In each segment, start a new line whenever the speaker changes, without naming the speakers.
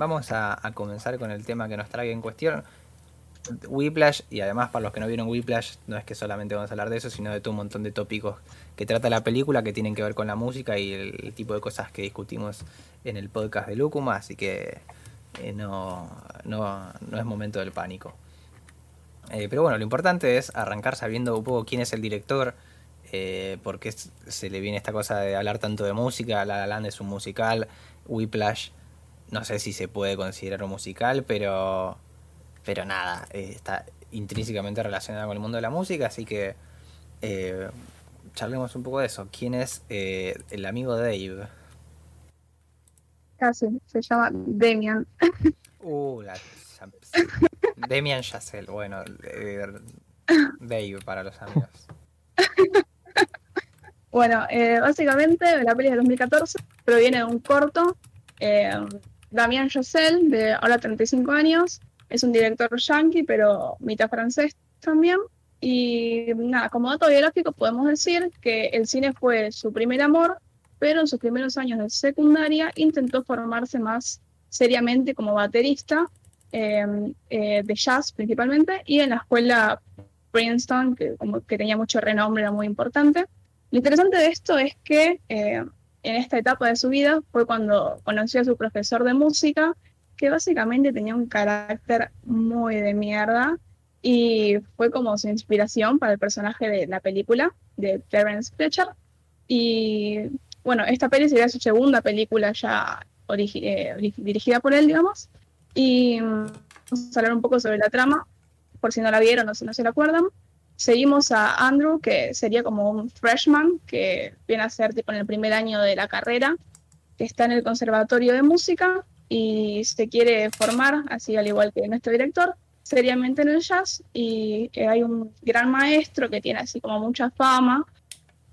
vamos a, comenzar con el tema que nos trae en cuestión. Whiplash, y además para los que no vieron Whiplash, no es que solamente vamos a hablar de eso, sino de todo un montón de tópicos que trata la película que tienen que ver con la música y el, tipo de cosas que discutimos en el podcast de Lucuma, así que eh, no, no, no, es momento del pánico. Eh, pero bueno, lo importante es arrancar sabiendo un poco quién es el director, eh, porque se le viene esta cosa de hablar tanto de música, La La Land es un musical, Whiplash no sé si se puede considerar un musical, pero, pero nada, eh, está intrínsecamente relacionado con el mundo de la música, así que eh, charlemos un poco de eso. ¿Quién es eh, el amigo Dave?
Casi, se llama Demian.
Uh, la, Demian Yassel, bueno, Dave para los amigos.
Bueno, básicamente la peli de 2014 proviene de un corto Damien Chazelle, de ahora 35 años, es un director yankee, pero mitad francés también. Y nada, como dato biográfico podemos decir que el cine fue su primer amor, pero en sus primeros años de secundaria intentó formarse más seriamente como baterista em, eh, de jazz principalmente y en la escuela Princeton, que tenía mucho renombre, era muy importante. Lo interesante de esto es que eh, en esta etapa de su vida fue cuando conoció a su profesor de música, que básicamente tenía un carácter muy de mierda y fue como su inspiración para el personaje de la película de Terence Fletcher. Y bueno, esta peli sería su segunda película ya eh, dirigida por él, digamos. Y mm, vamos a hablar un poco sobre la trama, por si no la vieron o si no se la acuerdan. Seguimos a Andrew, que sería como un freshman, que viene a ser tipo en el primer año de la carrera, que está en el conservatorio de música y se quiere formar, así al igual que nuestro director, seriamente en el jazz. Y eh, hay un gran maestro que tiene así como mucha fama,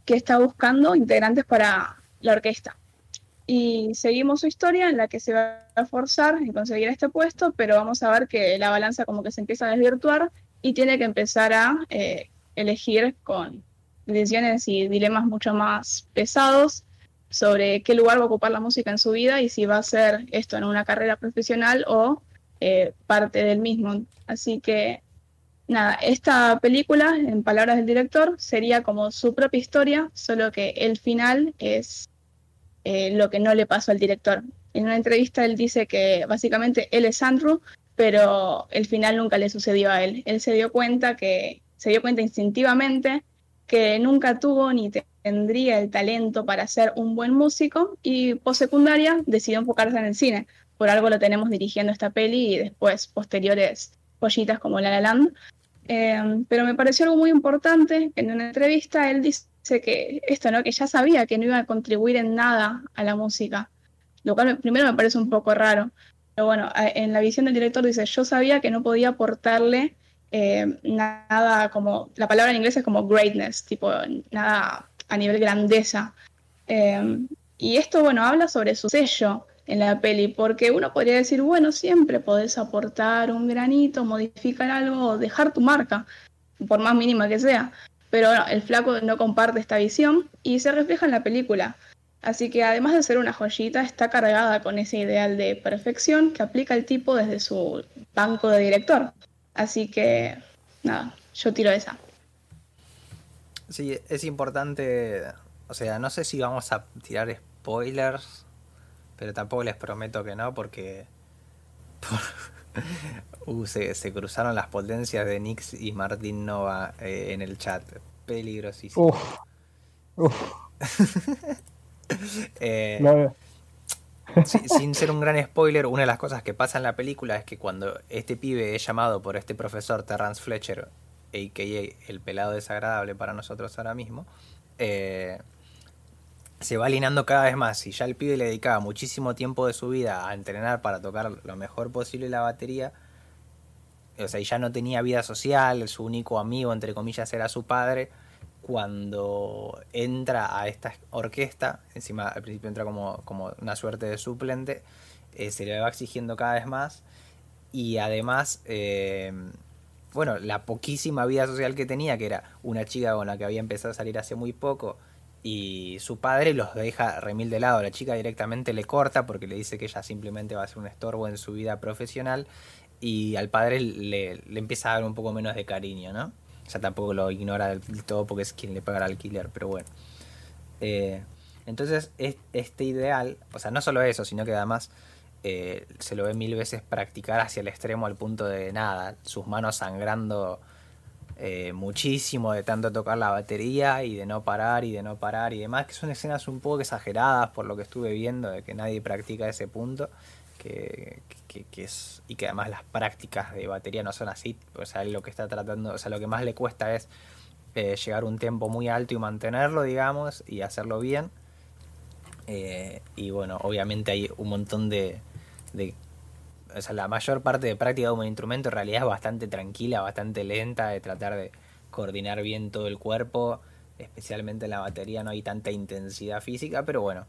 que está buscando integrantes para la orquesta. Y seguimos su historia en la que se va a forzar en conseguir este puesto, pero vamos a ver que la balanza como que se empieza a desvirtuar y tiene que empezar a eh, elegir con decisiones y dilemas mucho más pesados sobre qué lugar va a ocupar la música en su vida y si va a ser esto en una carrera profesional o eh, parte del mismo. Así que, nada, esta película, en palabras del director, sería como su propia historia, solo que el final es eh, lo que no le pasó al director. En una entrevista él dice que básicamente él es Andrew, pero el final nunca le sucedió a él. Él se dio cuenta que, se dio cuenta instintivamente que nunca tuvo ni tendría el talento para ser un buen músico y secundaria decidió enfocarse en el cine. Por algo lo tenemos dirigiendo esta peli y después posteriores pollitas como La La Land. Eh, pero me pareció algo muy importante en una entrevista él dice que esto, ¿no? Que ya sabía que no iba a contribuir en nada a la música. Lo cual primero me parece un poco raro. Pero bueno, en la visión del director dice, yo sabía que no podía aportarle eh, nada como, la palabra en inglés es como greatness, tipo nada a nivel grandeza. Eh, y esto, bueno, habla sobre su sello en la peli, porque uno podría decir, bueno, siempre podés aportar un granito, modificar algo, dejar tu marca, por más mínima que sea. Pero el flaco no comparte esta visión y se refleja en la película. Así que además de ser una joyita, está cargada con ese ideal de perfección que aplica el tipo desde su banco de director. Así que, nada, yo tiro esa.
Sí, es importante, o sea, no sé si vamos a tirar spoilers, pero tampoco les prometo que no, porque uh, se, cruzaron las potencias de Nix y Martín Nova eh, en el chat. Peligrosísimo. Eh, sin, ser un gran spoiler, una de las cosas que pasa en la película es que cuando este pibe es llamado por este profesor Terrence Fletcher, a.k.a. el pelado desagradable para nosotros ahora mismo, eh, se va alineando cada vez más. Y ya el pibe le dedicaba muchísimo tiempo de su vida a entrenar para tocar lo mejor posible la batería. O sea, y ya no tenía vida social, su único amigo, entre comillas, era su padre cuando entra a esta orquesta, encima al principio entra como, como una suerte de suplente, eh, se le va exigiendo cada vez más y además, eh, bueno, la poquísima vida social que tenía, que era una chica con la que había empezado a salir hace muy poco y su padre los deja remil de lado. La chica directamente le corta porque le dice que ella simplemente va a ser un estorbo en su vida profesional y al padre le, empieza a dar un poco menos de cariño, ¿no? O sea, tampoco lo ignora del todo porque es quien le paga el alquiler, pero bueno. Eh, entonces, este ideal, o sea, no solo eso, sino que además eh, se lo ve mil veces practicar hacia el extremo al punto de nada, sus manos sangrando eh, muchísimo de tanto tocar la batería y de no parar y de no parar y demás, que son escenas un poco exageradas por lo que estuve viendo, de que nadie practica ese punto, que, es, y que además las prácticas de batería no son así, o sea, lo que está tratando, o sea, lo que más le cuesta es eh, llegar un tiempo muy alto y mantenerlo, digamos, y hacerlo bien. Eh, y bueno, obviamente hay un montón de, de o sea, la mayor parte de práctica de un instrumento en realidad es bastante tranquila, bastante lenta, de tratar de coordinar bien todo el cuerpo, especialmente en la batería no hay tanta intensidad física, pero bueno,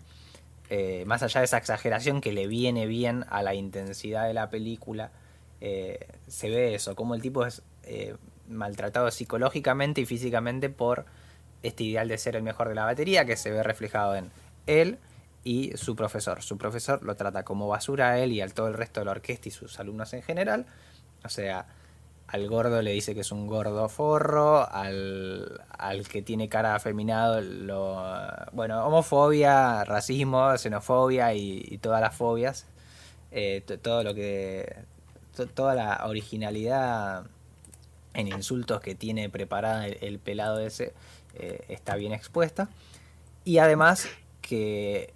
eh, más allá de esa exageración que le viene bien a la intensidad de la película, eh, se ve eso, como el tipo es eh, maltratado psicológicamente y físicamente por este ideal de ser el mejor de la batería, que se ve reflejado en él, y su profesor. Su profesor lo trata como basura a él y al todo el resto de la orquesta y sus alumnos en general. O sea, al gordo le dice que es un gordo forro, al, que tiene cara afeminado, lo, bueno, homofobia, racismo, xenofobia y, todas las fobias, eh, todo lo que, toda la originalidad en insultos que tiene preparada el, pelado ese eh, está bien expuesta. Y además que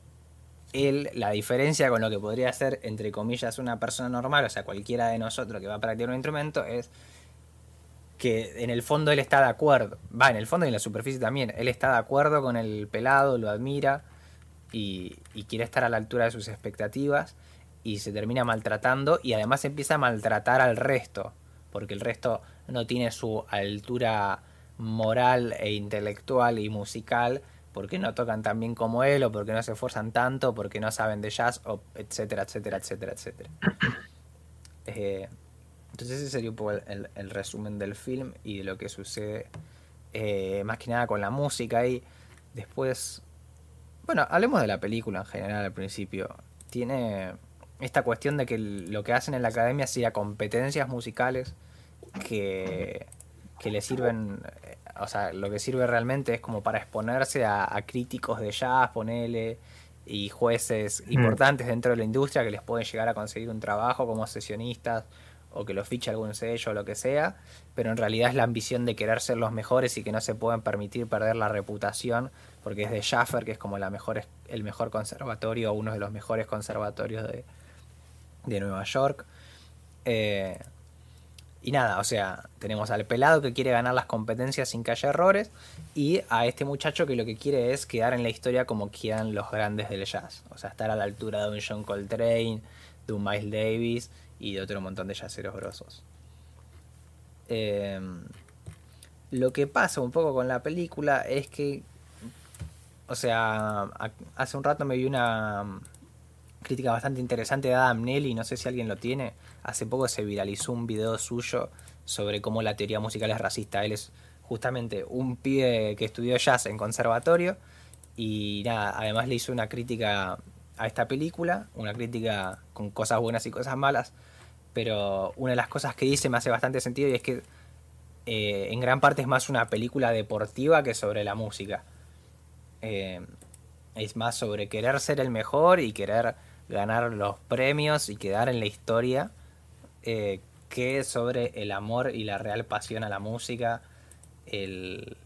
él, la diferencia con lo que podría ser, entre comillas, una persona normal, o sea, cualquiera de nosotros que va a practicar un instrumento, es que en el fondo él está de acuerdo. Va, en el fondo y en la superficie también. Él está de acuerdo con el pelado, lo admira y, quiere estar a la altura de sus expectativas y se termina maltratando y además empieza a maltratar al resto, porque el resto no tiene su altura moral e intelectual y musical porque no tocan tan bien como él, o porque no se esfuerzan tanto, porque no saben de jazz, o etcétera, etcétera, etcétera, etcétera. Eh, entonces ese sería un poco el, resumen del film y de lo que sucede eh, más que nada con la música y después, bueno, hablemos de la película en general al principio. Tiene esta cuestión de que lo que hacen en la academia sería competencias musicales que, que le sirven o sea, lo que sirve realmente es como para exponerse a, críticos de jazz, ponele, y jueces mm. importantes dentro de la industria que les pueden llegar a conseguir un trabajo como sesionistas o que los fiche algún sello o lo que sea, pero en realidad es la ambición de querer ser los mejores y que no se pueden permitir perder la reputación, porque es de Schaffer, que es como la mejor, el mejor conservatorio, uno de los mejores conservatorios de, de Nueva York. Eh, y nada, o sea, tenemos al pelado que quiere ganar las competencias sin que haya errores y a este muchacho que lo que quiere es quedar en la historia como quedan los grandes del jazz. O sea, estar a la altura de un John Coltrane, de un Miles Davis y de otro montón de jazzeros grosos. Em, lo que pasa un poco con la película es que, o sea, hace un rato me vi una crítica bastante interesante de Adam Nelly, no sé si alguien lo tiene Hace poco se viralizó un video suyo sobre cómo la teoría musical es racista. Él es justamente un pibe que estudió jazz en conservatorio y nada, además le hizo una crítica a esta película, una crítica con cosas buenas y cosas malas, pero una de las cosas que dice me hace bastante sentido y es que eh, en gran parte es más una película deportiva que sobre la música. Eh, es más sobre querer ser el mejor y querer ganar los premios y quedar en la historia eh, que sobre el amor y la real pasión a la música el,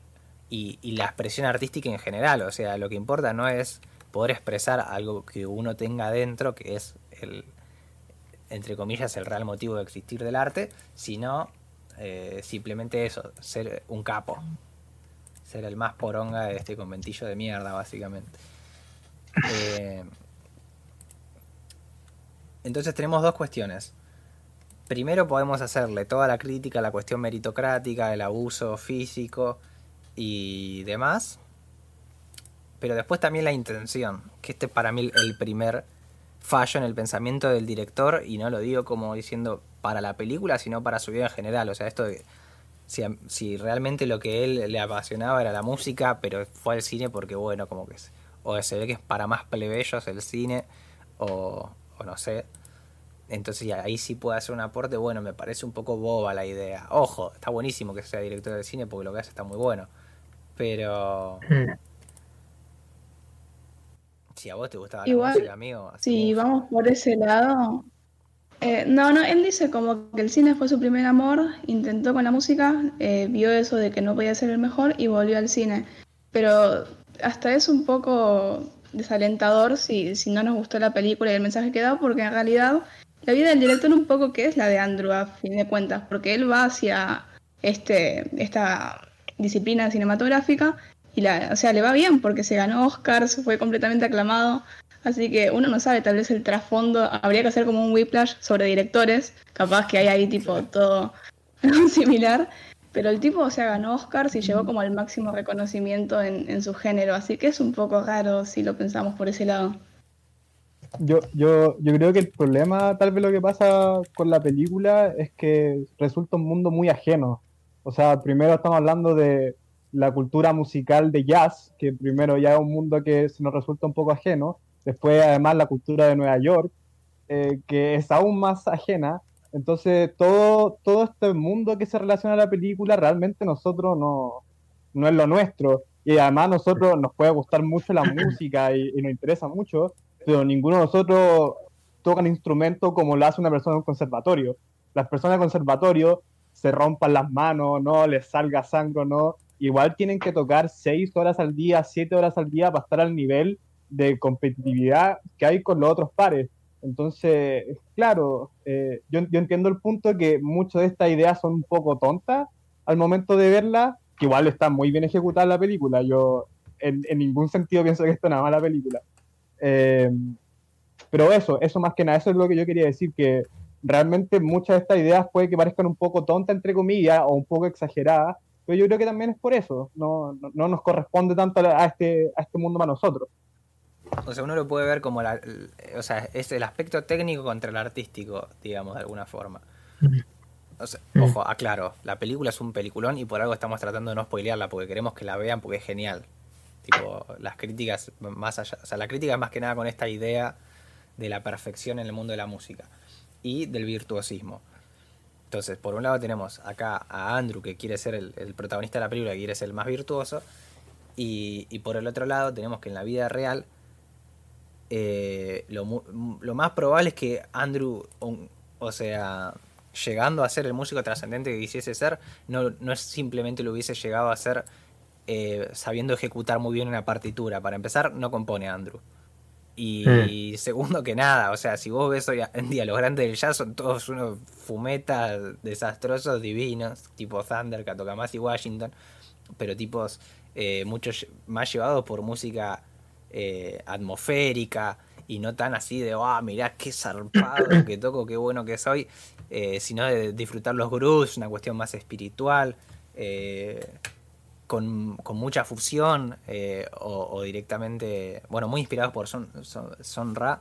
y, la expresión artística en general. O sea, lo que importa no es poder expresar algo que uno tenga dentro, que es el, entre comillas, el real motivo de existir del arte, sino eh, simplemente eso, ser un capo. Ser el más poronga de este conventillo de mierda, básicamente. Eh, entonces tenemos dos cuestiones primero podemos hacerle toda la crítica a la cuestión meritocrática, el abuso físico y demás. Pero después también la intención, que este para mí el primer fallo en el pensamiento del director, y no lo digo como diciendo para la película, sino para su vida en general. O sea, esto de si, si realmente lo que él le apasionaba era la música, pero fue al cine porque, bueno, como que o se ve que es para más plebeyos el cine, o, o no sé. Entonces ya ahí sí puede hacer un aporte. Bueno, me parece un poco boba la idea. Ojo, está buenísimo que sea director de cine porque lo que hace está muy bueno. Pero... Si a vos te gustaba
la música, amigo. Si vamos por ese lado, eh, no, no, él dice como que el cine fue su primer amor, intentó con la música, eh, vio eso de que no podía ser el mejor y volvió al cine. Pero hasta es un poco desalentador si, si no nos gustó la película y el mensaje que da, porque en realidad la vida del director un poco que es la de Andrew a fin de cuentas, porque él va hacia este, esta disciplina cinematográfica y la, o sea, le va bien porque se ganó Oscars, fue completamente aclamado. Así que uno no sabe tal vez el trasfondo. Habría que hacer como un whiplash sobre directores. Capaz que hay ahí tipo todo similar. Pero el tipo, o sea, ganó Oscars y llegó como al máximo reconocimiento en, su género. Así que es un poco raro si lo pensamos por ese lado.
Yo, yo, yo creo que el problema, tal vez lo que pasa con la película, es que resulta un mundo muy ajeno. O sea, primero estamos hablando de la cultura musical de jazz, que primero ya es un mundo que se nos resulta un poco ajeno después además la cultura de Nueva York, eh, que es aún más ajena. Entonces, todo, todo este mundo que se relaciona a la película, realmente nosotros no, no es lo nuestro. Y además nosotros nos puede gustar mucho la música y, nos interesa mucho, pero ninguno de nosotros toca un instrumento como lo hace una persona en un conservatorio. Las personas de conservatorio se rompan las manos, no les salga sangre, no. Igual tienen que tocar seis horas al día, siete horas al día para estar al nivel de competitividad que hay con los otros pares. Entonces, claro, eh, yo, yo, entiendo el punto que muchas de estas ideas son un poco tontas al momento de verla, que igual está muy bien ejecutada la película. Yo en, ningún sentido pienso que esto es una mala película. Eh, pero eso, eso más que nada, eso es lo que yo quería decir, que realmente muchas de estas ideas puede que parezcan un poco tontas, entre comillas, o un poco exageradas, pero yo creo que también es por eso, no, no, no nos corresponde tanto a este, a este mundo para nosotros.
O sea, uno lo puede ver como la, o sea, es el aspecto técnico contra el artístico, digamos, de alguna forma. O sea, ojo, aclaro, la película es un peliculón y por algo estamos tratando de no spoilearla porque queremos que la vean porque es genial. Tipo, las críticas más allá, o sea, la crítica es más que nada con esta idea de la perfección en el mundo de la música y del virtuosismo. Entonces, por un lado tenemos acá a Andrew que quiere ser el, protagonista de la película, que quiere ser el más virtuoso, y, y por el otro lado tenemos que en la vida real eh, lo, más probable es que Andrew, o sea, llegando a ser el músico trascendente que quisiese ser, no, no es simplemente lo hubiese llegado a ser eh, sabiendo ejecutar muy bien una partitura. Para empezar, no compone Andrew. Y, segundo que nada, o sea, si vos ves hoy en día los grandes del jazz son todos unos fumetas desastrosos divinos, tipo Thunder, y Washington, pero tipos eh, muchos más llevados por música eh, atmosférica y no tan así de, ah, mirá qué zarpado que toco, qué bueno que soy, eh, sino de disfrutar los grooves, una cuestión más espiritual, eh, con, mucha fusión o, directamente, bueno, muy inspirados por Son, son, Ra.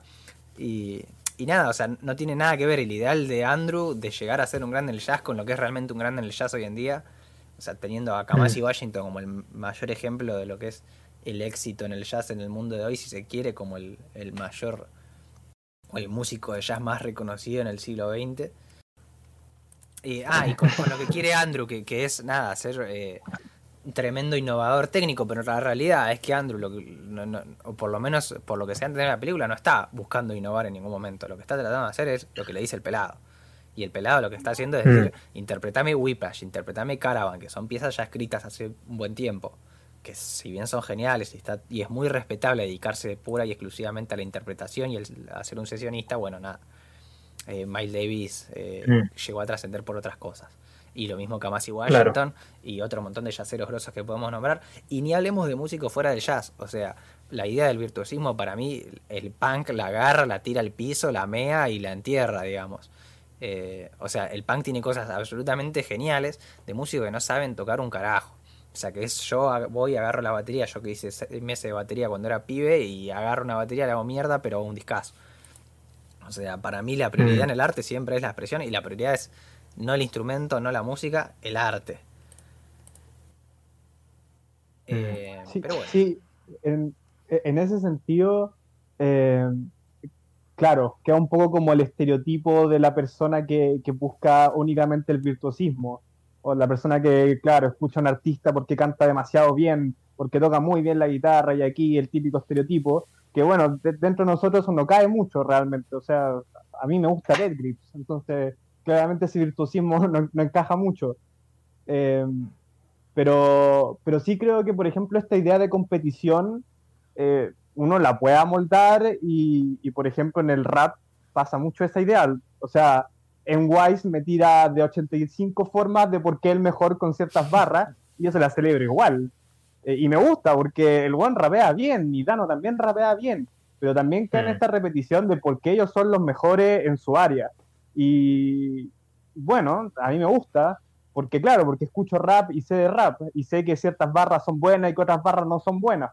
Y, y, nada, o sea, no tiene nada que ver el ideal de Andrew de llegar a ser un grande en el jazz con lo que es realmente un grande en el jazz hoy en día. O sea, teniendo a Kamasi mm. Washington como el mayor ejemplo de lo que es el éxito en el jazz en el mundo de hoy, si se quiere, como el, mayor o el músico de jazz más reconocido en el siglo XX. ah, y con, lo que quiere Andrew, que, que es nada, ser eh, tremendo innovador técnico, pero la realidad es que Andrew, lo o por lo menos por lo que se ha entendido en la película, no está buscando innovar en ningún momento. Lo que está tratando de hacer es lo que le dice el pelado. Y el pelado lo que está haciendo es decir, mm. interpretame Whiplash, interpretame Caravan, que son piezas ya escritas hace un buen tiempo que si bien son geniales y, está, y es muy respetable dedicarse pura y exclusivamente a la interpretación y el, a ser un sesionista, bueno, nada. Eh, Miles Davis eh, mm. llegó a trascender por otras cosas. Y lo mismo Kamasi Washington y otro montón de jazzeros grosos que podemos nombrar. Y ni hablemos de músicos fuera del jazz. O sea, la idea del virtuosismo para mí, el punk la agarra, la tira al piso, la mea y la entierra, digamos. Eh, o sea, el punk tiene cosas absolutamente geniales de músicos que no saben tocar un carajo. O sea, que es yo voy, agarro la batería, yo que hice meses de batería cuando era pibe y agarro una batería, le hago mierda, pero un discazo. O sea, para mí la prioridad mm. en el arte siempre es la expresión y la prioridad es no el instrumento, no la música, el arte. Eh,
Sí,
pero bueno.
sí, en, en ese sentido, eh, claro, queda un poco como el estereotipo de la persona que, que busca únicamente el virtuosismo, o la persona que, claro, escucha a un artista porque canta demasiado bien, porque toca muy bien la guitarra, y aquí el típico estereotipo, que bueno, de- dentro de nosotros eso no cae mucho realmente, o sea, a mí me gusta Dead Grips, entonces claramente ese virtuosismo no, no encaja mucho. Eh, pero, pero sí creo que, por ejemplo, esta idea de competición eh, uno la puede amoldar y, y, por ejemplo, en el rap pasa mucho esa idea. O sea, en Wise me tira de 85 formas de por qué el mejor con ciertas barras y yo se la celebro igual. Eh, y me gusta porque el buen rapea bien y Dano también rapea bien, pero también cae en
Mm.
esta repetición de por qué ellos son los mejores en su área. Y bueno, a mí me gusta, porque claro, porque escucho rap y sé de rap, y sé que ciertas barras son buenas y que otras barras no son buenas.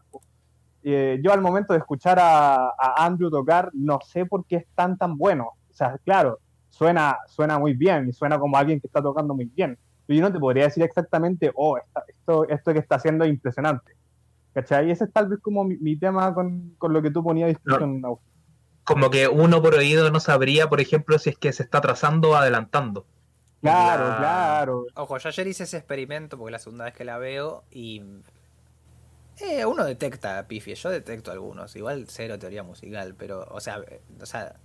Eh, yo al momento de escuchar a, a Andrew tocar, no sé por qué es tan tan bueno. O sea, claro, suena, suena muy bien y suena como alguien que está tocando muy bien. Pero yo no te podría decir exactamente, oh, esta- esto, esto que está haciendo es impresionante. ¿Cachai? Y ese es tal vez como mi, mi tema con, con lo que tú ponías discusión. Augusto.
Como que uno por oído no sabría, por ejemplo, si es que se está atrasando o adelantando.
Claro,
La-
claro.
Ojo, yo ayer hice ese experimento porque es la segunda vez que la veo y. Eh, uno detecta pifies, yo detecto algunos. Igual cero teoría musical, pero, o sea, o sea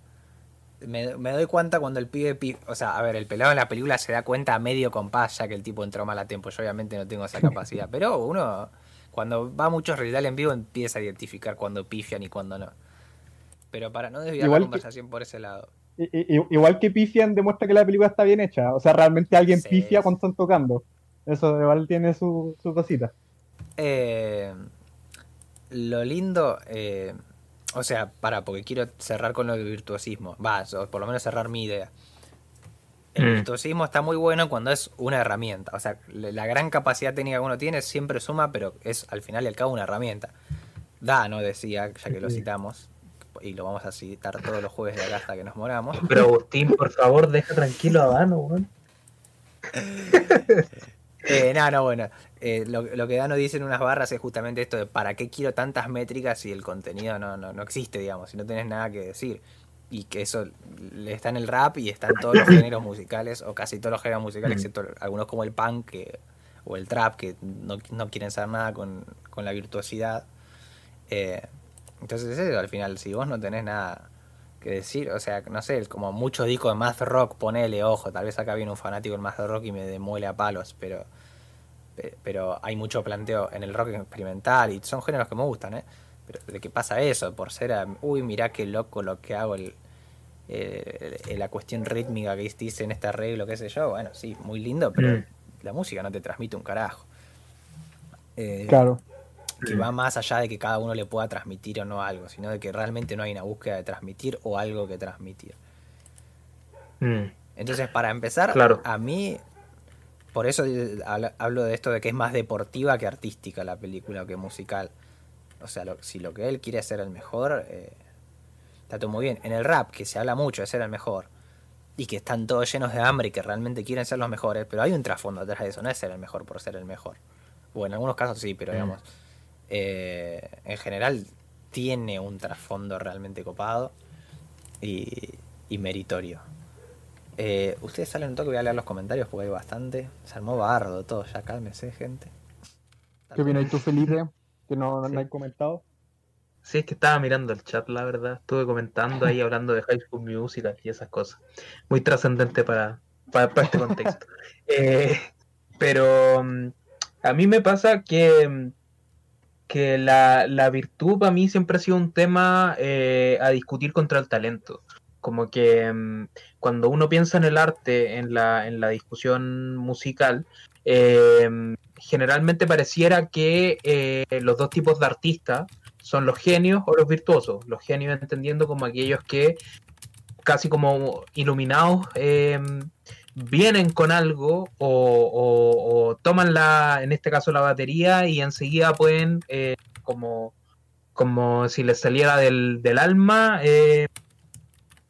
me, me doy cuenta cuando el pibe. pi- O sea, a ver, el pelado en la película se da cuenta a medio compás ya que el tipo entró mal a tiempo. Yo obviamente no tengo esa capacidad, pero uno, cuando va a muchos recital en vivo, empieza a identificar cuando pifian y cuando no. Pero para no desviar
Igual
la
que-
conversación por ese lado.
Igual que pifian demuestra que la película está bien hecha. O sea, realmente alguien
Sí,
pifia
sí.
cuando están tocando. Eso igual tiene su, su cosita.
Eh, lo lindo, eh, o sea, para, porque quiero cerrar con lo del virtuosismo. Va, o por lo menos cerrar mi idea. El
Mm.
virtuosismo está muy bueno cuando es una herramienta. O sea, la gran capacidad técnica que uno tiene siempre suma, pero es al final y al cabo una herramienta. Dano decía, ya que lo citamos, y lo vamos a citar todos los jueves de acá hasta que nos moramos.
Pero Agustín, por favor, deja tranquilo a Dano, weón.
Eh, no, no, bueno. eh, lo, lo que Dano dice en unas barras es justamente esto de para qué quiero tantas métricas si el contenido no, no, no existe, digamos, si no tenés nada que decir. Y que eso está en el rap y está en todos los géneros musicales, o casi todos los géneros musicales,
Mm.
excepto algunos como el punk que- o el trap, que no, no quieren saber nada con, con la virtuosidad. Eh, entonces, eso, al final, si vos no tenés nada que decir, o sea, no sé, como muchos discos de math rock, ponele ojo, tal vez acá viene un fanático del math rock y me demuele a palos, pero pe- pero hay mucho planteo en el rock experimental y son géneros que me gustan, ¿eh? Pero de qué pasa eso, por ser, a- uy, mirá qué loco lo que hago, el, el- la cuestión rítmica que dice en este arreglo, qué sé yo, bueno, sí, muy lindo, pero
Mm.
la música no te transmite un carajo. Eh,
Claro.
Que va más allá de que cada uno le pueda transmitir o no algo, sino de que realmente no hay una búsqueda de transmitir o algo que transmitir.
Mm.
Entonces, para empezar,
Claro.
a mí, por eso eh, hablo de esto de que es más deportiva que artística la película o que musical. O sea, lo- si lo que él quiere es ser el mejor, eh, está todo muy bien. En el rap, que se habla mucho de ser el mejor, y que están todos llenos de hambre y que realmente quieren ser los mejores, pero hay un trasfondo atrás de eso, no es ser el mejor por ser el mejor. O en algunos casos sí, pero
Mm.
Eh, en general tiene un trasfondo realmente copado y, y meritorio. Eh, Ustedes salen un toque, voy a leer los comentarios porque hay bastante. Se armó bardo todo, ya cálmese, gente.
¿Qué opinas tú, Felipe? Que no, no
Sí.
hay comentado.
Sí, es que estaba mirando el chat, la verdad. Estuve comentando ahí, hablando de High School Musical y esas cosas. Muy trascendente para, para, para este contexto. Eh, pero mm, a mí me pasa que, mm, que la, la virtud para mí siempre ha sido un tema eh, a discutir contra el talento. Como que mm, cuando uno piensa en el arte, en la, en la discusión musical, eh, generalmente pareciera que eh, los dos tipos de artistas son los genios o los virtuosos. Los genios entendiendo como aquellos que casi como iluminados vienen con algo o, toman la, en este caso la batería y enseguida pueden eh, como, como si les saliera del, del alma eh,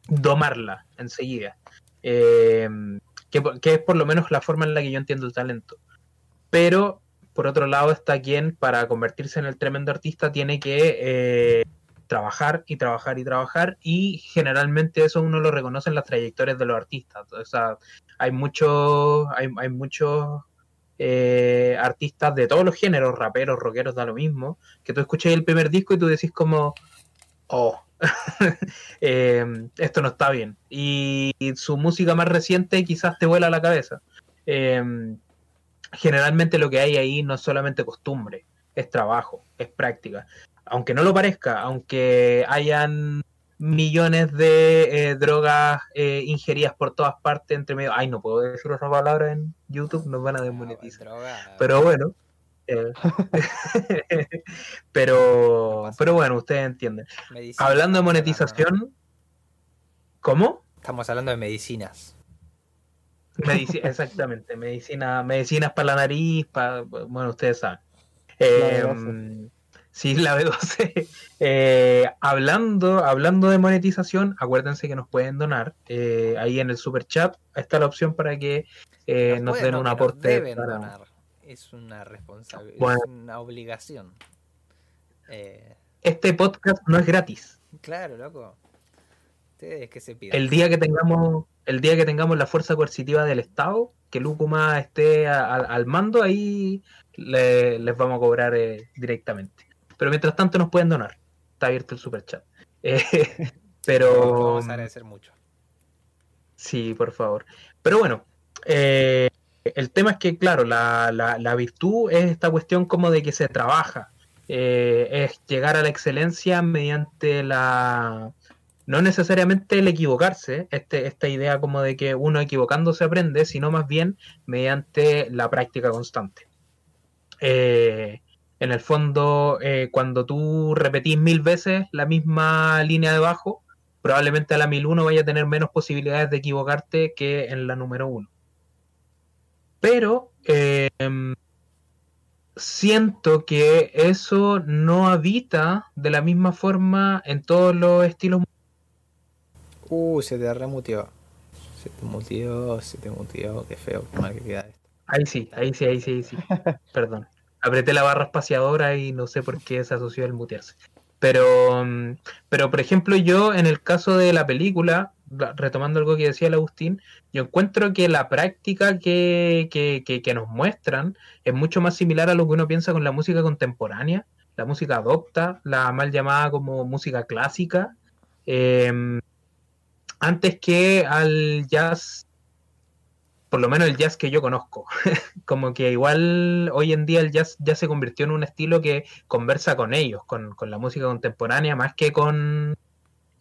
domarla enseguida. Eh, que, que es por lo menos la forma en la que yo entiendo el talento. Pero por otro lado está quien para convertirse en el tremendo artista tiene que eh, trabajar y trabajar y trabajar y generalmente eso uno lo reconoce en las trayectorias de los artistas. O sea, hay muchos, hay, hay muchos eh, artistas de todos los géneros, raperos, rockeros, da lo mismo, que tú escuchas el primer disco y tú decís como, oh, eh, esto no está bien. Y, su música más reciente quizás te vuela la cabeza. Eh, generalmente lo que hay ahí no es solamente costumbre, es trabajo, es práctica. Aunque no lo parezca, aunque hayan millones de eh, drogas eh, ingeridas por todas partes entre medio. Ay, no puedo decir esa palabra en YouTube, nos van a desmonetizar. pero bueno. Eh, pero, pero bueno, ustedes entienden. Hablando de monetización, ¿cómo?
Estamos hablando de medicinas.
exactamente, medicina, medicinas para la nariz, para, bueno, ustedes saben. Eh, sí, la B12. Eh, hablando, hablando de monetización, acuérdense que nos pueden donar. Eh, ahí en el super chat está la opción para que nos, den un aporte.
Es una responsabilidad, es una obligación.
Este podcast no es gratis.
Claro, loco. ¿Ustedes qué se piden?
El día que tengamos el día que tengamos la fuerza coercitiva del Estado, que Lúcuma esté al mando, ahí les vamos a cobrar eh, directamente. Pero mientras tanto nos pueden donar. Está abierto el super chat. Eh, pero.
Vamos a agradecer mucho.
Sí, por favor. Pero bueno, eh, el tema es que, claro, la, la, virtud es esta cuestión como de que se trabaja. es llegar a la excelencia mediante la, no necesariamente el equivocarse, este, esta idea como de que uno equivocando se aprende, sino más bien mediante la práctica constante. Eh, en el fondo, eh, cuando tú repetís mil veces la misma línea de bajo, probablemente a la mil uno vaya a tener menos posibilidades de equivocarte que en la número uno. Pero eh, siento que eso no habita de la misma forma en todos los estilos
Uh, se te remuteó. Se te mutió, se te mutió. Qué feo, qué mal que queda esto.
Ahí sí, ahí sí, ahí sí, ahí sí. Perdón. Apreté la barra espaciadora y no sé por qué se asoció al mutearse. Pero, mm, pero, por ejemplo, yo en el caso de la película, retomando algo que decía el Agustín, yo encuentro que la práctica que, que, que, nos muestran es mucho más similar a lo que uno piensa con la música contemporánea, la música adopta, la mal llamada como música clásica. Eh, antes que al jazz, por lo menos el jazz que yo conozco. Como que igual hoy en día el jazz ya se convirtió en un estilo que conversa con ellos, con, la música contemporánea, más que con,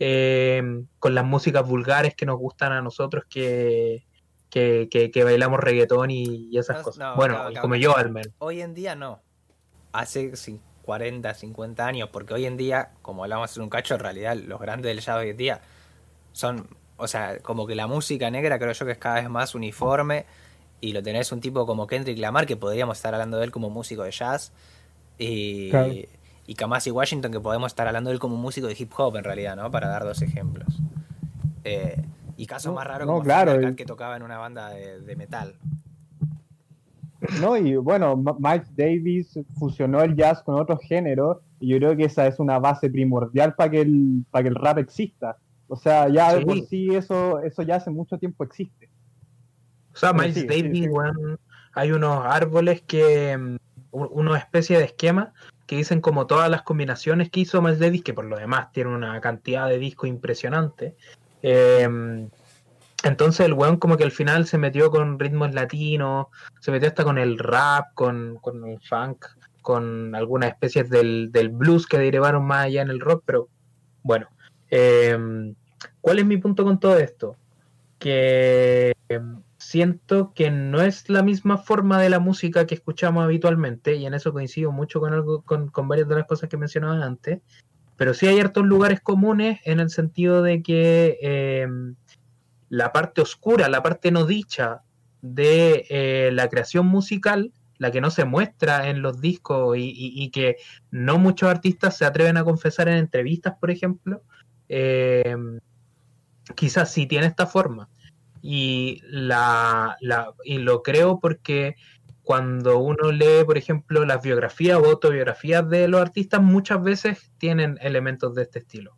eh, con las músicas vulgares que nos gustan a nosotros que, que, bailamos reggaetón y, esas cosas. bueno, como yo al menos.
Hoy en día no. Hace 40, 50 años, porque hoy en día, como hablamos en un cacho, en realidad los grandes del jazz hoy en día son, o sea, como que la música negra creo yo que es cada vez más uniforme y lo tenés un tipo como Kendrick Lamar, que podríamos estar hablando de él como músico de jazz, y, y Kamasi Washington, que podemos estar hablando de él como músico de hip hop en realidad, ¿no? Para dar dos ejemplos. Eh, y caso más raro como
claro,
que tocaba en una banda de, metal.
No, y bueno, Mike Davis fusionó el jazz con otros géneros y yo creo que esa es una base primordial para que el, para que el rap exista. O sea, ya de por sí eso, eso ya hace mucho tiempo existe.
O sea, Miles Davis, hay unos árboles que, mm, una especie de esquema que dicen como todas las combinaciones que hizo Miles Davis, que por lo demás tiene una cantidad de discos impresionante. Em, entonces el weón como que al final se metió con ritmos latinos, se metió hasta con el rap, con, con el funk, con algunas especies del, del blues que derivaron más allá en el rock, pero bueno, Em, ¿Cuál es mi punto con todo esto? Que em, siento que no es la misma forma de la música que escuchamos habitualmente, y en eso coincido mucho con, algo, con, varias de las cosas que mencionaba antes, pero sí hay ciertos lugares comunes en el sentido de que em, la parte oscura, la parte no dicha de eh, la creación musical, la que no se muestra en los discos y, que no muchos artistas se atreven a confesar en entrevistas, por ejemplo, eh, quizás sí tiene esta forma. Y, la, y lo creo porque cuando uno lee, por ejemplo, las biografías o autobiografías de los artistas, muchas veces tienen elementos de este estilo.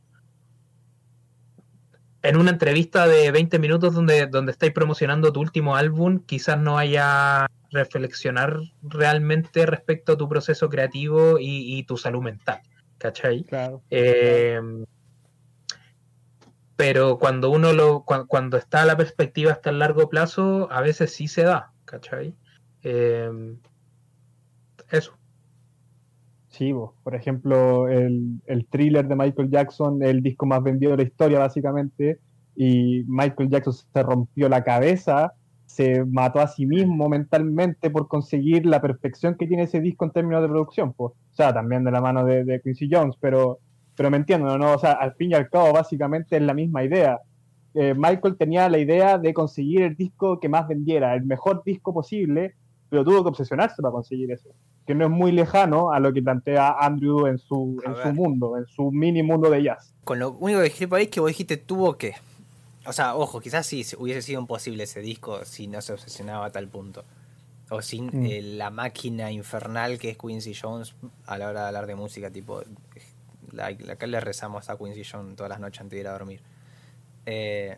En una entrevista de 20 minutos donde, donde estáis promocionando tu último álbum, quizás no haya reflexionar realmente respecto a tu proceso creativo y, tu salud mental. ¿Cachai?
Claro.
Eh, pero cuando uno lo, cuando, está la perspectiva hasta el largo plazo, a veces sí se da, ¿cachai? Eh, eso.
Sí, por ejemplo, el, el thriller de Michael Jackson, el disco más vendido de la historia, básicamente, y Michael Jackson se rompió la cabeza se mató a sí mismo mentalmente por conseguir la perfección que tiene ese disco en términos de producción, pues. o sea, también de la mano de, Quincy Jones, pero, pero me entiendo, ¿no? O sea, al fin y al cabo, básicamente es la misma idea. Eh, Michael tenía la idea de conseguir el disco que más vendiera, el mejor disco posible, pero tuvo que obsesionarse para conseguir eso, que no es muy lejano a lo que plantea Andrew en su, en su mundo, en su mini mundo de jazz.
Con lo único que dijiste por ahí es que vos dijiste tuvo que. O sea, ojo, quizás sí hubiese sido imposible ese disco si no se obsesionaba a tal punto. O sin mm. eh, la máquina infernal que es Quincy Jones a la hora de hablar de música, tipo, la, que le rezamos a Quincy Jones todas las noches antes de ir a dormir. Eh,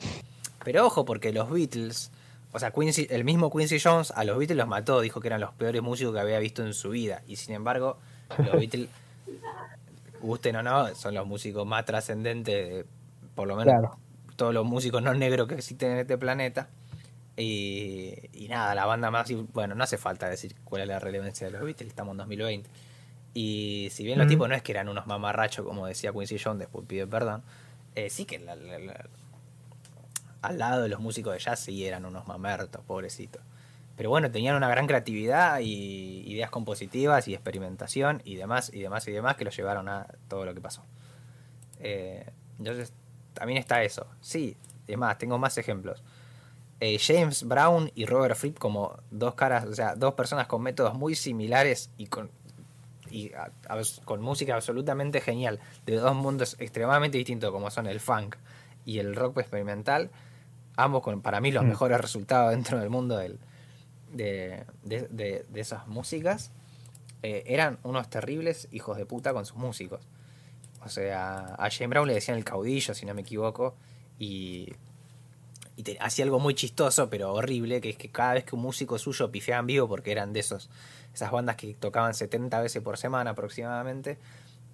pero ojo, porque los Beatles, o sea, Quincy, el mismo Quincy Jones a los Beatles los mató, dijo que eran los peores músicos que había visto en su vida. Y sin embargo, los Beatles, gusten o no, son los músicos más trascendentes, por lo menos todos los músicos no negros que existen en este planeta. Y, nada, la banda más. Bueno, no hace falta decir cuál es la relevancia de los Beatles, estamos en 2020. Y si bien los tipos no es que eran unos mamarrachos, como decía Quincy Jones, después pide perdón, eh, sí que al lado de los músicos de jazz sí eran unos mamertos, pobrecitos. Pero bueno, tenían una gran creatividad y ideas compositivas y experimentación y demás, y demás, y demás, que los llevaron a todo lo que pasó. Eh, entonces, también está eso. Sí, es más, tengo más ejemplos. Eh, James Brown y Robert Fripp como dos caras, o sea, dos personas con métodos muy similares y con, y con música absolutamente genial, de dos mundos extremadamente distintos como son el funk y el rock experimental, ambos con para mí los mm. mejores resultados dentro del mundo del, de, de, esas músicas, eh, eran unos terribles hijos de puta con sus músicos. O sea, a James Brown le decían el caudillo, si no me equivoco, y, hacía algo muy chistoso, pero horrible, que es que cada vez que un músico suyo pifiaba en vivo, porque eran de esos, esas bandas que tocaban 70 veces por semana aproximadamente,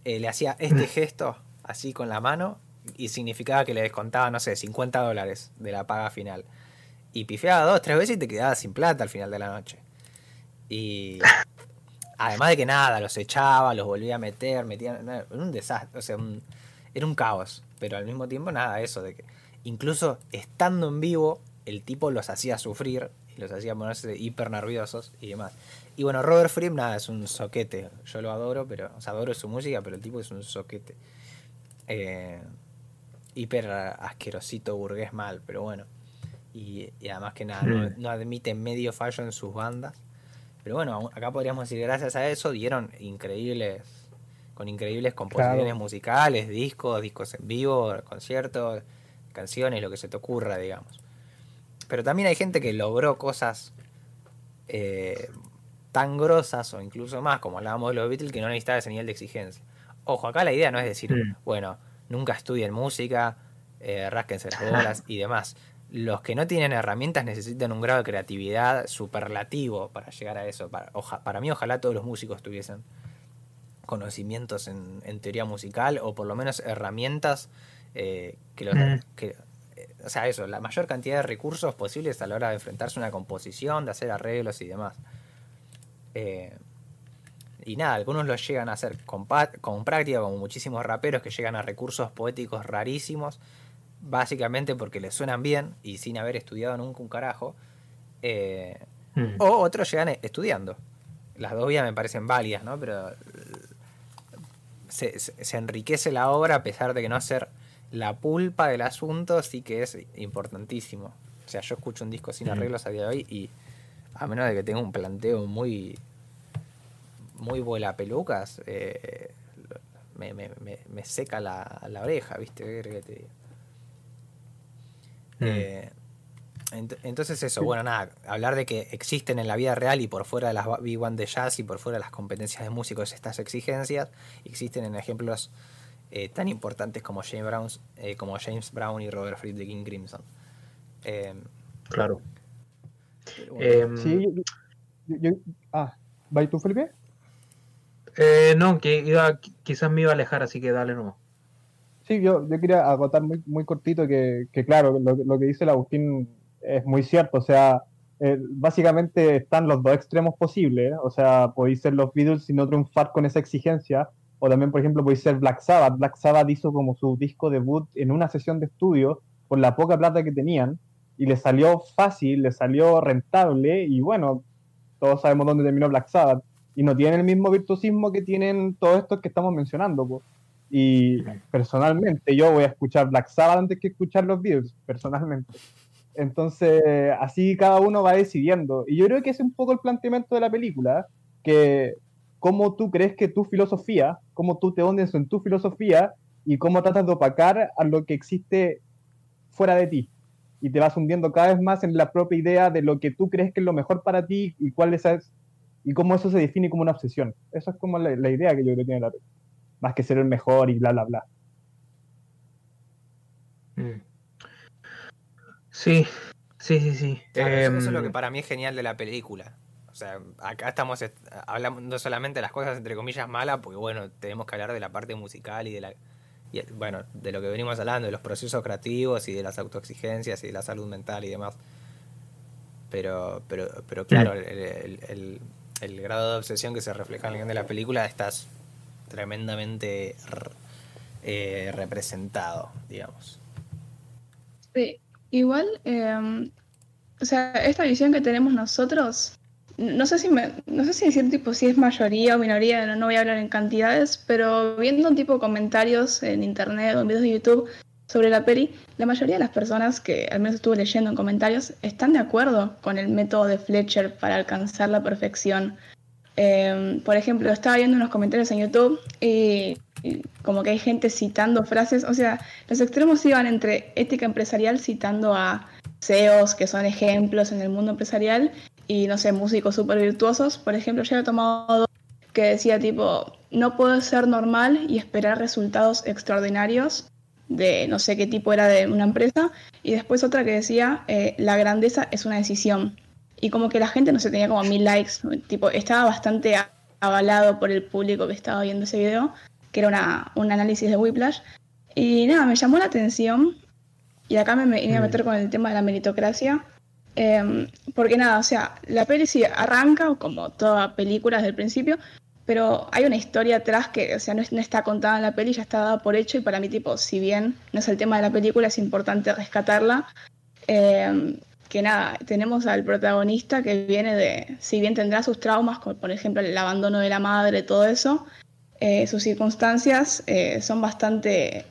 eh, le hacía este gesto así con la mano y significaba que le descontaba, no sé, 50 dólares de la paga final. Y pifiaba dos, tres veces y te quedabas sin plata al final de la noche. Y Además de que nada, los echaba, los volvía a meter, metía. era un desastre, o sea, era un caos. Pero al mismo tiempo, nada, eso de que incluso estando en vivo, el tipo los hacía sufrir y los hacía ponerse hiper nerviosos y demás. Y bueno, Robert Fripp, nada, es un soquete. Yo lo adoro, pero, o sea, adoro su música, pero el tipo es un soquete. Eh, hiper asquerosito, burgués mal, pero bueno. Y, además que nada, no, no admite medio fallo en sus bandas. Pero bueno, acá podríamos decir, gracias a eso dieron increíbles, con increíbles composiciones musicales, discos, discos en vivo, conciertos, canciones, lo que se te ocurra, digamos. Pero también hay gente que logró cosas eh, tan grosas o incluso más, como hablábamos de los Beatles, que no necesitaba ese nivel de exigencia. Ojo, acá la idea no es decir, mm. bueno, nunca estudien música, eh, rásquense las bolas y demás los que no tienen herramientas necesitan un grado de creatividad superlativo para llegar a eso. Para, para mí, ojalá todos los músicos tuviesen conocimientos en, teoría musical o por lo menos herramientas eh, que, los, mm. que eh, o sea, eso, la mayor cantidad de recursos posibles a la hora de enfrentarse a una composición, de hacer arreglos y demás. Eh, y nada, algunos lo llegan a hacer con, con práctica, como muchísimos raperos que llegan a recursos poéticos rarísimos básicamente porque le suenan bien y sin haber estudiado nunca un carajo. Eh, hmm. O otros llegan estudiando. Las dos vías me parecen válidas, ¿no? Pero se, enriquece la obra a pesar de que no ser la pulpa del asunto, sí que es importantísimo. O sea, yo escucho un disco sin hmm. arreglos a día de hoy y a menos de que tenga un planteo muy muy vuela pelucas, eh, me, seca la, la oreja, ¿viste? ¿Qué te Mm. Eh, entonces eso, bueno, nada, hablar de que existen en la vida real y por fuera de las Big One de jazz y por fuera de las competencias de músicos estas exigencias, existen en ejemplos eh, tan importantes como James, Brown, eh, como James Brown y Robert Fried de King Crimson.
Em,
Em, sí, yo, ah, ¿va tú, Felipe?
Eh, no, que iba, quizás me iba a alejar, así que dale no.
Sí, yo, yo quería agotar muy, muy cortito que, que claro, lo, lo, que dice el Agustín es muy cierto, o sea, eh, básicamente están los dos extremos posibles, o sea, podéis ser los Beatles y no triunfar con esa exigencia, o también, por ejemplo, podéis ser Black Sabbath. Black Sabbath hizo como su disco debut en una sesión de estudio por la poca plata que tenían, y le salió fácil, le salió rentable, y bueno, todos sabemos dónde terminó Black Sabbath, y no tienen el mismo virtuosismo que tienen todos estos que estamos mencionando. Y personalmente yo voy a escuchar Black Sabbath antes que escuchar los Beatles, personalmente. Entonces, así cada uno va decidiendo. Y yo creo que es un poco el planteamiento de la película, que cómo tú crees que tu filosofía, cómo tú te hundes en tu filosofía y cómo tratas de opacar a lo que existe fuera de ti. Y te vas hundiendo cada vez más en la propia idea de lo que tú crees que es lo mejor para ti y cuál es, y cómo eso se define como una obsesión. Esa es como la, idea que yo creo que tiene la película. Más que ser el mejor y bla, bla, bla.
Mm. Sí, sí, sí, sí.
eso es lo que em, para mí es genial de la película. O sea, acá estamos hablando solamente de las cosas entre comillas malas, porque bueno, tenemos que hablar de la parte musical y de la bueno, de lo que venimos hablando, de los procesos creativos y de las autoexigencias y de la salud mental y demás. Pero, pero, pero claro, el, el, grado de obsesión que se refleja en el de la película está tremendamente eh, representado, digamos.
Sí, Igual, em, o sea, esta visión que tenemos nosotros, no sé si me, no sé si decir tipo si es mayoría o minoría, no, voy a hablar en cantidades, pero viendo un tipo comentarios en internet o en videos de YouTube sobre la peli, la mayoría de las personas que al menos estuve leyendo en comentarios están de acuerdo con el método de Fletcher para alcanzar la perfección. Em, por ejemplo, estaba viendo unos comentarios en YouTube y como que hay gente citando frases, o sea, los extremos iban entre ética empresarial citando a CEOs que son ejemplos en el mundo empresarial y no sé, músicos súper virtuosos. Por ejemplo, yo he tomado que decía tipo, no puedo ser normal y esperar resultados extraordinarios de no sé qué tipo era de una empresa. Y después otra que decía, eh, la grandeza es una decisión. Y como que la gente no se tenía como mil likes, tipo, estaba bastante avalado por el público que estaba viendo ese video que era una, un análisis de Whiplash. Y nada, me llamó la atención, y acá me, iba a meter con el tema de la meritocracia, em, porque nada, o sea, la peli sí arranca como toda película desde el principio, pero hay una historia atrás que, o sea, no, está contada en la peli, ya está dada por hecho, y para mí, tipo, si bien no es el tema de la película, es importante rescatarla. Em, que nada, tenemos al protagonista que viene de, si bien tendrá sus traumas, como por ejemplo el abandono de la madre, todo eso, eh, sus circunstancias eh, son bastante,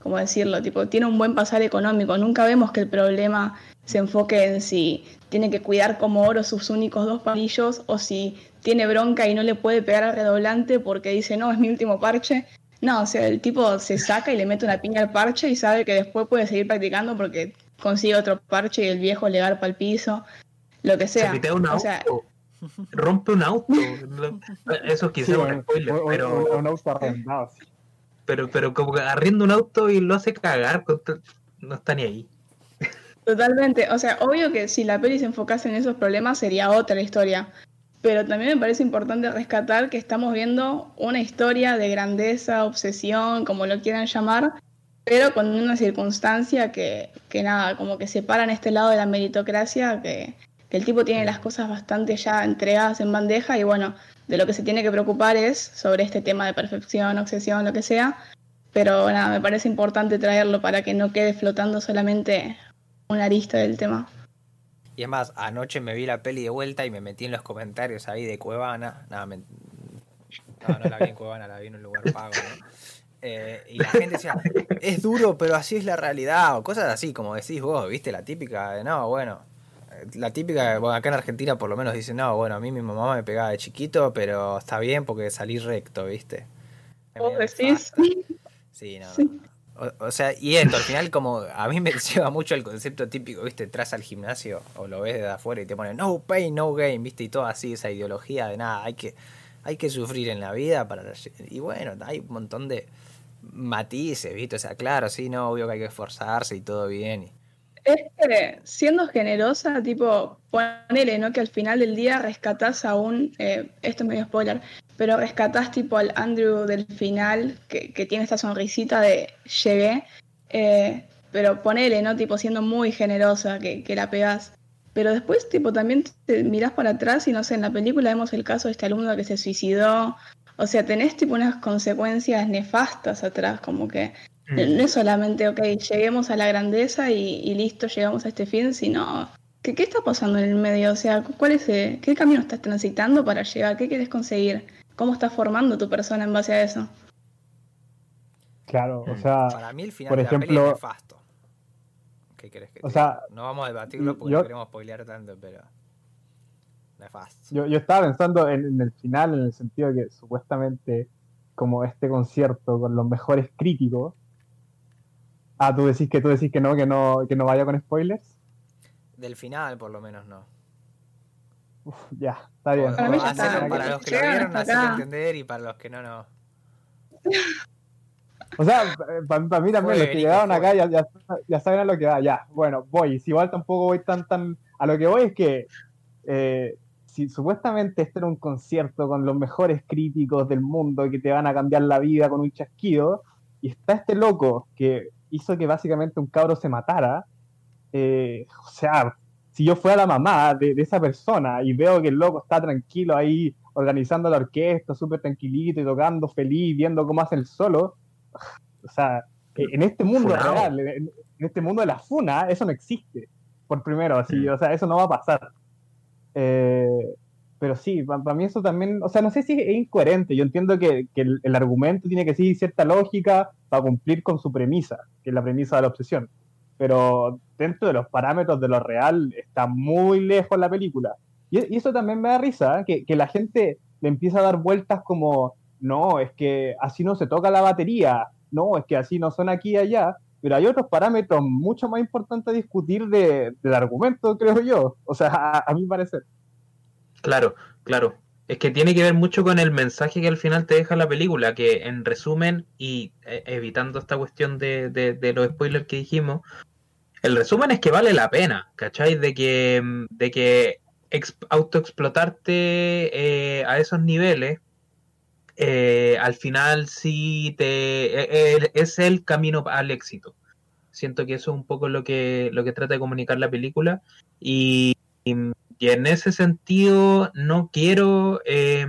¿cómo decirlo? Tipo, tiene un buen pasar económico. Nunca vemos que el problema se enfoque en si tiene que cuidar como oro sus únicos dos palillos o si tiene bronca y no le puede pegar al redoblante porque dice, no, es mi último parche. No, o sea, el tipo se saca y le mete una piña al parche y sabe que después puede seguir practicando porque consigue otro parche y el viejo le garpa al piso, lo que sea. o sea,
rompe un auto. Eso quizás un spoiler, pero.
Un auto arrendado.
Pero, pero como que arrienda un auto y lo hace cagar, no está ni ahí.
Totalmente, o sea, obvio que si la peli se enfocase en esos problemas sería otra historia, pero también me parece importante rescatar que estamos viendo una historia de grandeza, obsesión, como lo quieran llamar, pero con una circunstancia que, que nada, como que separan este lado de la meritocracia que, el tipo tiene las cosas bastante ya entregadas en bandeja y bueno, de lo que se tiene que preocupar es sobre este tema de perfección, obsesión, lo que sea. Pero nada, me parece importante traerlo para que no quede flotando solamente una arista del tema.
Y es más, anoche me vi la peli de vuelta y me metí en los comentarios ahí de Cuevana. Nada, no, no la vi en Cuevana, la vi en un lugar pago, eh, y la gente decía, es duro, pero así es la realidad, o cosas así, como decís vos, viste, la típica de, no, bueno, la típica, bueno, acá en Argentina por lo menos dicen, no, bueno, a mí mi mamá me pegaba de chiquito, pero está bien porque salí recto, ¿viste?
¿Vos decís?
Sí, no. O, sea, y esto, al final como a mí me lleva mucho el concepto típico, viste, entras al gimnasio o lo ves de afuera y te ponen no pain, no gain, viste, y todo así, esa ideología de nada, hay que, hay que sufrir en la vida para... Y bueno, hay un montón de matices, viste, o sea, claro, sí, no, obvio que hay que esforzarse y todo bien. y-
Es que siendo generosa, tipo, ponele, ¿no? Que al final del día rescatás a un, eh, esto es medio spoiler, pero rescatás tipo al Andrew del final, que, que tiene esta sonrisita de llegué, eh, pero ponele, ¿no? Tipo, siendo muy generosa, que, que la pegás. Pero después, tipo, también te mirás para atrás y no sé, en la película vemos el caso de este alumno que se suicidó. O sea, tenés tipo unas consecuencias nefastas atrás, como que
Mm.
no no es solamente, ok, lleguemos a la grandeza y, y listo, llegamos a este fin, sino, ¿qué, ¿qué está pasando en el medio? O sea, ¿cuál es, eh, ¿qué camino estás transitando para llegar? ¿Qué quieres conseguir? ¿Cómo estás formando tu persona en base a eso?
Claro, o
Mm.
sea,
Para mí el final
por
de la peli
ejemplo-
es nefasto. ¿Qué crees que
O sea?
No vamos a debatirlo porque
yo-
no queremos spoilear tanto, pero... Nefasto.
yo, yo estaba pensando en, en el final, en el sentido de que supuestamente, como este concierto con los mejores críticos. Ah, tú decís que tú decís que no, que no, que no vaya con spoilers.
Del final, por lo menos, no.
Uf, ya, está bien.
Para mí
o
ya
hacerlo
está.
para los que lo vieron, hacerlo entender y para los que no, no.
O sea, para mí también, los que llegaron acá ya, ya, ya saben a lo que va, ya. Bueno, voy. Si igual tampoco voy tan, tan. A lo que voy es que eh, si supuestamente este era un concierto con los mejores críticos del mundo que te van a cambiar la vida con un chasquido, y está este loco que hizo que básicamente un cabro se matara, eh, o sea, si yo fuera la mamá de, de esa persona y veo que el loco está tranquilo ahí organizando la orquesta, súper tranquilito y tocando feliz, viendo cómo hace el solo, o sea, eh, en este mundo
Funado.
real, en, en este mundo de la funa, eso no existe. Por primero, así,
Mm.
o sea, eso no va a pasar. Eh, pero sí, para mí eso también, o sea, no sé si es incoherente. Yo entiendo que, que el, argumento tiene que seguir cierta lógica para cumplir con su premisa, que es la premisa de la obsesión. Pero dentro de los parámetros de lo real está muy lejos la película. Y, y eso también me da risa, ¿eh? que, que la gente le empieza a dar vueltas como, no, es que así no se toca la batería, no, es que así no son aquí y allá. Pero hay otros parámetros mucho más importantes a discutir de- del argumento, creo yo. O sea, a, a mi parecer.
Claro, claro. Es que tiene que ver mucho con el mensaje que al final te deja la película, que en resumen, y eh, evitando esta cuestión de, de, de los spoilers que dijimos, el resumen es que vale la pena, ¿cachai? De que, mm, de que ex- autoexplotarte eh, a esos niveles, eh, al final sí te eh, eh, es el camino al éxito. Siento que eso es un poco lo que, lo que trata de comunicar la película. Y, y, y en ese sentido no quiero eh,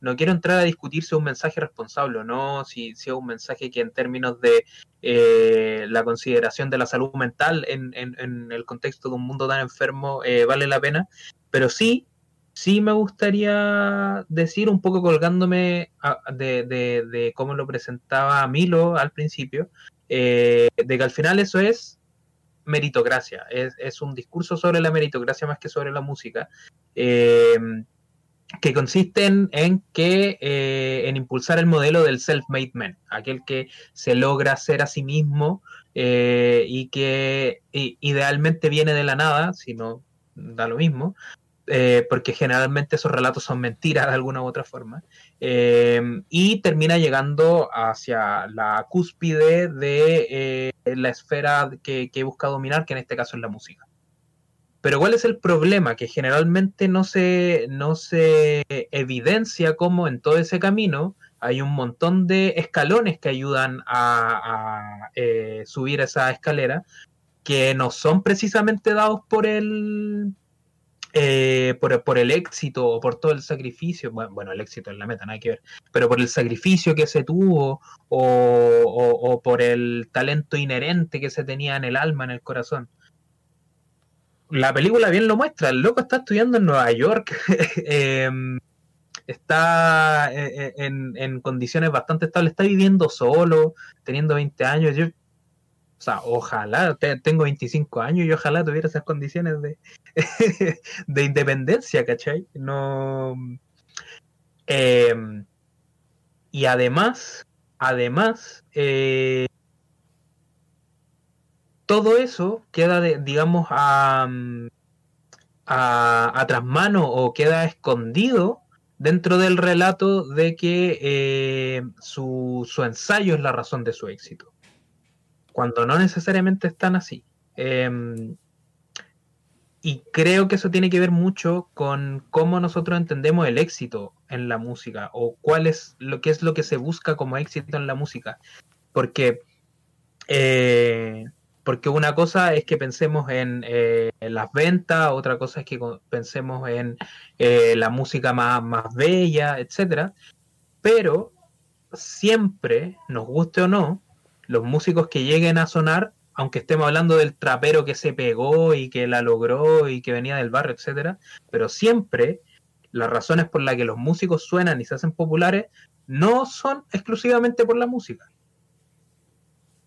no quiero entrar a discutir si es un mensaje responsable o no, si, si es un mensaje que en términos de eh, la consideración de la salud mental en, el contexto de un mundo tan enfermo eh, vale la pena, pero sí, sí me gustaría decir un poco colgándome a- de cómo lo presentaba Milo al principio, eh, de que al final eso es meritocracia, es, es un discurso sobre la meritocracia más que sobre la música. Eh, que consisten en que eh, en impulsar el modelo del self-made man, aquel que se logra ser a sí mismo eh, y que idealmente viene de la nada, si no da lo mismo, porque generalmente esos relatos son mentiras de alguna u otra forma, y termina llegando hacia la cúspide de la esfera que, que busca dominar, que en este caso es la música. Pero ¿cuál es el problema? Que generalmente no se, no se evidencia cómo en todo ese camino hay un montón de escalones que ayudan a, eh, subir esa escalera que no son precisamente dados por el, eh, por, por el éxito o por todo el sacrificio, bueno, bueno, el éxito es la meta, nada que ver, pero por el sacrificio que se tuvo o, por el talento inherente que se tenía en el alma, en el corazón. La película bien lo muestra, el loco está estudiando en Nueva York, em, está eh, en, en condiciones bastante estables, está viviendo solo, teniendo 20 años, yo, o sea, ojalá, te- tengo 25 años y ojalá tuviera esas condiciones de, de independencia, ¿cachai? No. em, y además, además, eh, todo eso queda, digamos, a, a, a trasmano o queda escondido dentro del relato de que eh, su, su, ensayo es la razón de su éxito, cuando no necesariamente están así. Eh, y creo que eso tiene que ver mucho con cómo nosotros entendemos el éxito en la música o cuál es lo que es lo que se busca como éxito en la música. Porque eh, porque una cosa es que pensemos en, eh, las ventas, otra cosa es que pensemos en eh, la música más, más bella, etcétera. Pero siempre, nos guste o no, los músicos que lleguen a sonar, aunque estemos hablando del trapero que se pegó y que la logró y que venía del barrio, etcétera, pero siempre las razones por las que los músicos suenan y se hacen populares no son exclusivamente por la música.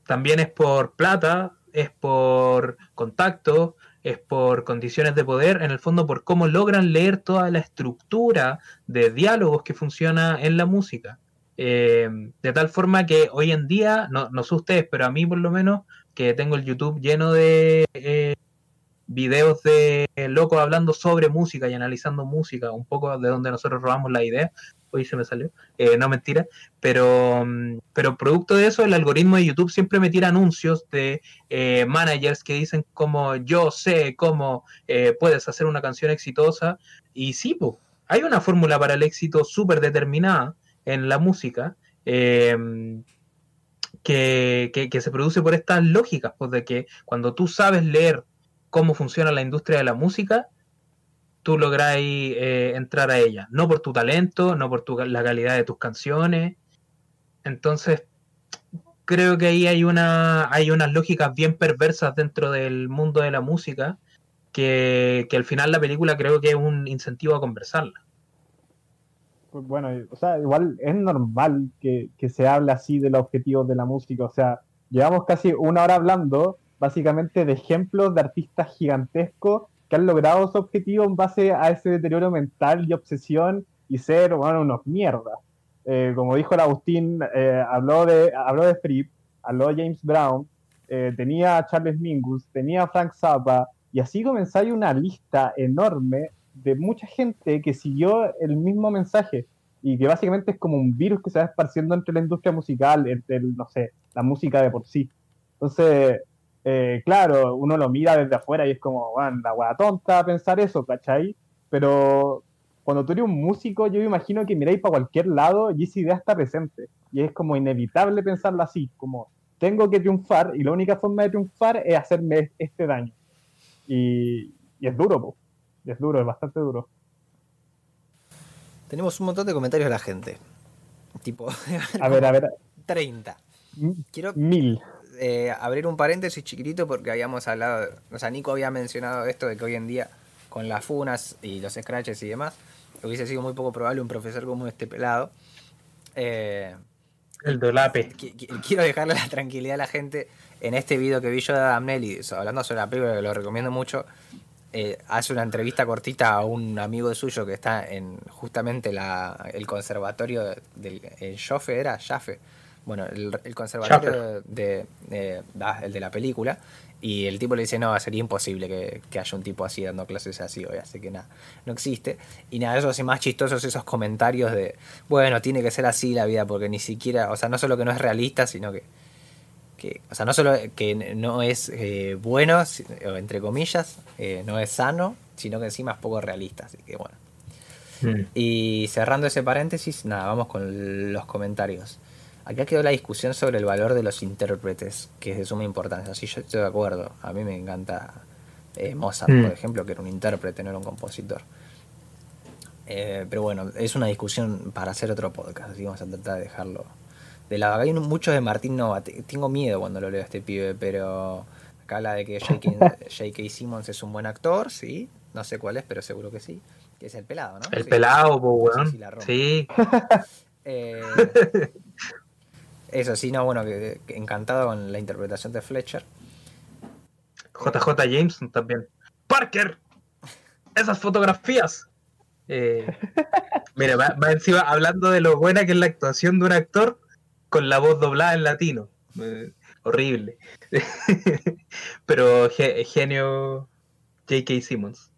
También es por plata, es por contacto, es por condiciones de poder, en el fondo por cómo logran leer toda la estructura de diálogos que funciona en la música. Eh, de tal forma que hoy en día, no, no, sé ustedes, pero a mí por lo menos, que tengo el YouTube lleno de eh, videos de locos hablando sobre música y analizando música, un poco de donde nosotros robamos la idea, hoy se me salió, eh, no mentira, pero, mm, pero producto de eso el algoritmo de YouTube siempre me tira anuncios de eh, managers que dicen como yo sé cómo eh, puedes hacer una canción exitosa y sí, hay una fórmula para el éxito súper determinada en la música. Em, que, que, se produce por estas lógicas, pues de que cuando tú sabes leer cómo funciona la industria de la música, tú lográis eh, entrar a ella. No por tu talento, no por tu, la calidad de tus canciones. Entonces, creo que ahí hay, una, hay unas lógicas bien perversas dentro del mundo de la música que, que al final la película creo que es un incentivo a conversarla.
Bueno, o sea, igual es normal que, que se hable así de los objetivos de la música. O sea, llevamos casi una hora hablando básicamente de ejemplos de artistas gigantescos que han logrado su objetivo en base a ese deterioro mental y obsesión y ser, bueno, unos mierdas. Eh, como dijo el Agustín, eh, habló, de, habló de Fripp, habló de James Brown, eh, tenía a Charles Mingus, tenía a Frank Zappa, y así comenzáis una lista enorme de mucha gente que siguió el mismo mensaje y que básicamente es como un virus que se va esparciendo entre la industria musical, entre, el, no sé, la música de por sí. Entonces, eh, claro, uno lo mira desde afuera y es como, bueno, la hueá tonta pensar eso, ¿cachai? Pero cuando tú eres un músico, yo me imagino que miráis para cualquier lado y esa idea está presente. Y es como inevitable pensarlo así, como tengo que triunfar y la única forma de triunfar es hacerme este daño. Y, es duro, po. Es duro, es bastante duro.
Tenemos un montón de comentarios de la gente. Tipo,
a ver, a ver.
30.
Quiero mil
eh, abrir un paréntesis chiquitito porque habíamos hablado, o sea, Nico había mencionado esto de que hoy en día con las funas y los scratches y demás, hubiese sido muy poco probable un profesor como este pelado. Eh,
el dolape.
Quiero dejarle la tranquilidad a la gente. En este video que vi yo de Adam Nelly, hablando sobre la película, que lo recomiendo mucho, eh, hace una entrevista cortita a un amigo suyo que está en justamente la, el conservatorio del el Joffe, ¿era? Jaffe bueno, el, conservatorio de, el de la película, y el tipo le dice, no, sería imposible que, haya un tipo así dando clases así hoy, así que nada, no existe. Y nada, eso hace más chistosos esos comentarios de, bueno, tiene que ser así la vida, porque ni siquiera, o sea, no solo que no es realista, sino que, que o sea, no solo que no es eh, bueno, entre comillas, eh, no es sano, sino que encima es poco realista, así que bueno. Hmm. Y cerrando ese paréntesis, nada, vamos con los comentarios. Acá quedó la discusión sobre el valor de los intérpretes, que es de suma importancia. Sí, yo estoy de acuerdo. A mí me encanta eh, Mozart, por mm. ejemplo, que era un intérprete, no era un compositor. Eh, pero bueno, es una discusión para hacer otro podcast, así vamos a tratar de dejarlo de lado. Hay muchos de Martín Nova. Tengo miedo cuando lo leo a este pibe, pero acá habla de que J.K. Simmons es un buen actor, sí. No sé cuál es, pero seguro que sí. Que es el pelado, ¿no?
El pelado, pues, Sí.
Eh, eso sí, no, bueno, que, encantado con la interpretación de Fletcher.
JJ Jameson también. Parker, esas fotografías. Eh, mira, va, encima hablando de lo buena que es la actuación de un actor con la voz doblada en latino. Eh, horrible. Pero ge- genio J.K. Simmons.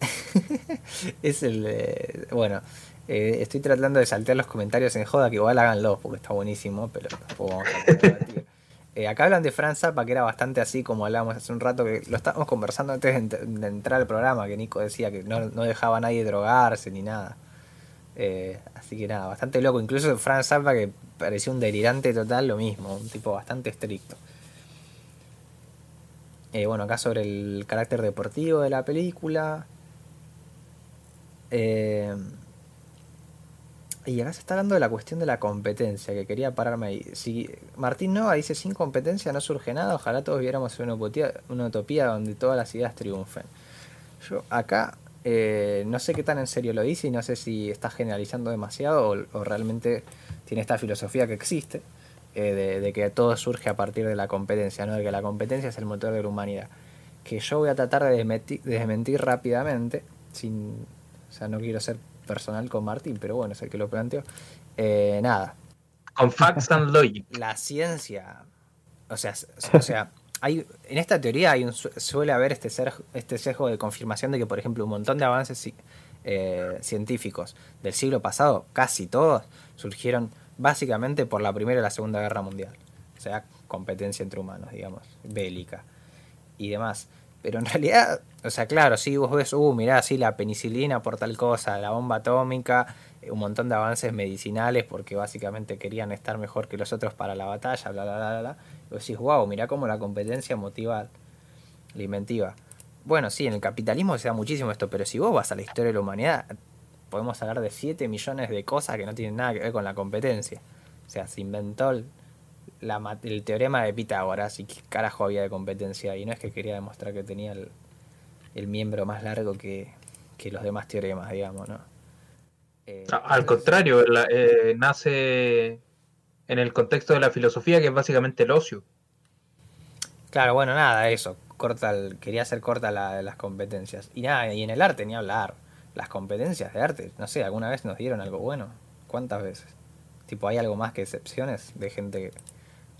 Es el. eh, bueno, eh, estoy tratando de saltear los comentarios en joda, que igual háganlo, porque está buenísimo, pero tampoco vamos a poder. Eh, acá hablan de Fran Zappa, que era bastante así como hablábamos hace un rato, que lo estábamos conversando antes de, ent- de entrar al programa, que Nico decía que no, no dejaba a nadie drogarse ni nada. Eh, así que nada, bastante loco. Incluso Fran Zappa, que parecía un delirante total, lo mismo, un tipo bastante estricto. Eh, bueno, acá sobre el carácter deportivo de la película. Eh, y acá se está hablando de la cuestión de la competencia, que quería pararme ahí. Si Martín Nova dice sin competencia no surge nada, ojalá todos viéramos una utopía, una utopía donde todas las ideas triunfen. Yo acá eh, no sé qué tan en serio lo dice y no sé si está generalizando demasiado o, o realmente tiene esta filosofía que existe eh, de, de que todo surge a partir de la competencia, ¿no? de que la competencia es el motor de la humanidad. Que yo voy a tratar de desmentir, de desmentir rápidamente, sin, o sea, no quiero ser personal con Martín, pero bueno, es el que lo planteó. Eh, nada,
Con Facts and Logic.
la ciencia, o sea, o sea, hay en esta teoría hay un, su- suele haber este ser, este sesgo de confirmación de que, por ejemplo, un montón de avances eh, científicos del siglo pasado, casi todos, surgieron básicamente por la Primera y la Segunda Guerra Mundial. O sea, competencia entre humanos, digamos, bélica y demás. Pero en realidad, o sea, claro, sí, vos ves, uh, mirá, sí, la penicilina por tal cosa, la bomba atómica, un montón de avances medicinales porque básicamente querían estar mejor que los otros para la batalla, bla, bla, bla, bla. Y decís, wow, mirá cómo la competencia motiva la inventiva. Bueno, sí, en el capitalismo se da muchísimo esto, pero si vos vas a la historia de la humanidad, podemos hablar de 7 millones de cosas que no tienen nada que ver con la competencia. O sea, se inventó el, el teorema de Pitágoras y qué carajo había de competencia. Y no es que quería demostrar que tenía el, el miembro más largo que, que los demás teoremas, digamos, ¿no? Eh,
A- Al contrario, la- eh, nace en el contexto de la filosofía, que es básicamente el ocio.
Claro, bueno, nada, eso. Corta el- quería hacer corta la las competencias. Y nada, y en el arte ni hablar. Las competencias de arte, no sé, ¿alguna vez nos dieron algo bueno? ¿Cuántas veces? Tipo, ¿hay algo más que excepciones de gente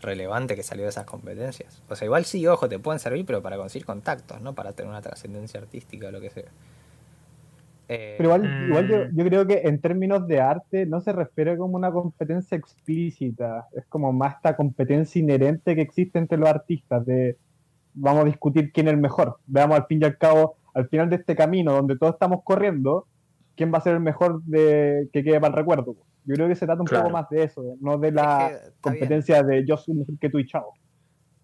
relevante que salió de esas competencias? O sea, igual sí, ojo, te pueden servir, pero para conseguir contactos, ¿no? Para tener una trascendencia artística o lo que sea. Eh,
Pero igual,
Mm.
igual yo, yo creo que en términos de arte no se refiere como una competencia explícita, es como más esta competencia inherente que existe entre los artistas, de vamos a discutir quién es el mejor. Veamos al fin y al cabo, al final de este camino donde todos estamos corriendo, quién va a ser el mejor de que quede para el recuerdo. Yo creo que se trata un
Claro.
poco más de eso, no de la
Es que, está bien.
competencia de yo soy mejor que tú y chao.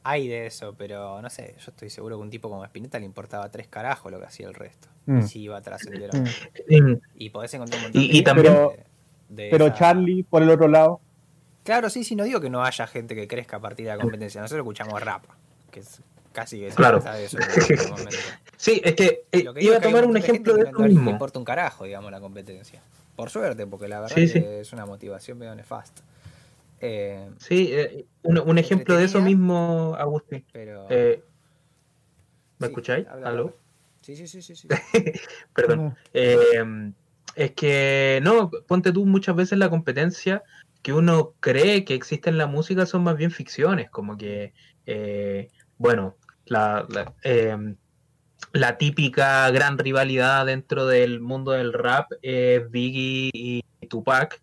Hay de eso, pero no sé, yo estoy seguro que un tipo como Spinetta le importaba tres carajos lo que hacía el resto.
Mm.
Y si iba a trascender o no.
Mm.
Y podés encontrar un montón
Y-
de
y
gente
también-
de- de
Pero
esa-
Charlie, por el otro lado,
Claro, sí, sí, no digo que no haya gente que crezca a partir de la competencia. Nosotros escuchamos rap, que es casi que se
Claro.
trata de eso en este momento.
Sí, es que eh,
que
iba a tomar un ejemplo de
que
eso
no le
mismo.
importa un carajo, digamos, la competencia. Por suerte, porque la verdad
Sí, sí.
que es una motivación medio nefasta. Eh,
Sí, eh, un, un ejemplo de eso mismo, Agustín.
pero.
Eh, ¿Me
sí,
escucháis?
habla,
¿Aló?
habla. Sí, sí, sí, sí. sí.
Perdón. Eh, es que, no, ponte tú muchas veces la competencia que uno cree que existe en la música son más bien ficciones, como que, eh, bueno, la, la, eh, la típica gran rivalidad dentro del mundo del rap es Biggie y Tupac,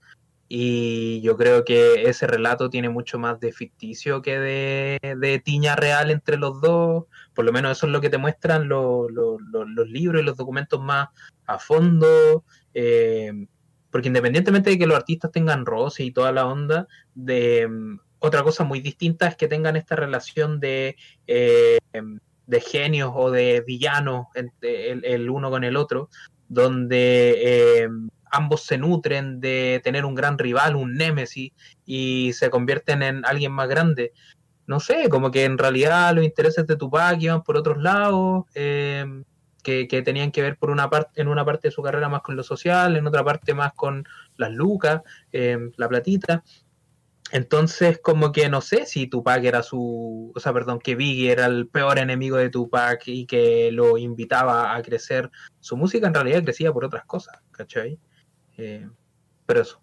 y yo creo que ese relato tiene mucho más de ficticio que de, de tiña real entre los dos, por lo menos eso es lo que te muestran los, libros y los documentos más a fondo, eh, porque independientemente de que los artistas tengan roce y toda la onda, de mm, otra cosa muy distinta es que tengan esta relación de, eh, de genios o de villanos el, el uno con el otro, donde eh, ambos se nutren de tener un gran rival, un némesis, y se convierten en alguien más grande. No sé, como que en realidad los intereses de Tupac iban por otros lados, eh, que, que tenían que ver por una parte, en una parte de su carrera más con lo social, en otra parte más con las lucas, eh, la platita. Entonces, como que no sé si Tupac era su, o sea, perdón, que Biggie era el peor enemigo de Tupac y que lo invitaba a crecer. Su música en realidad crecía por otras cosas, ¿cachai? Eh, pero eso.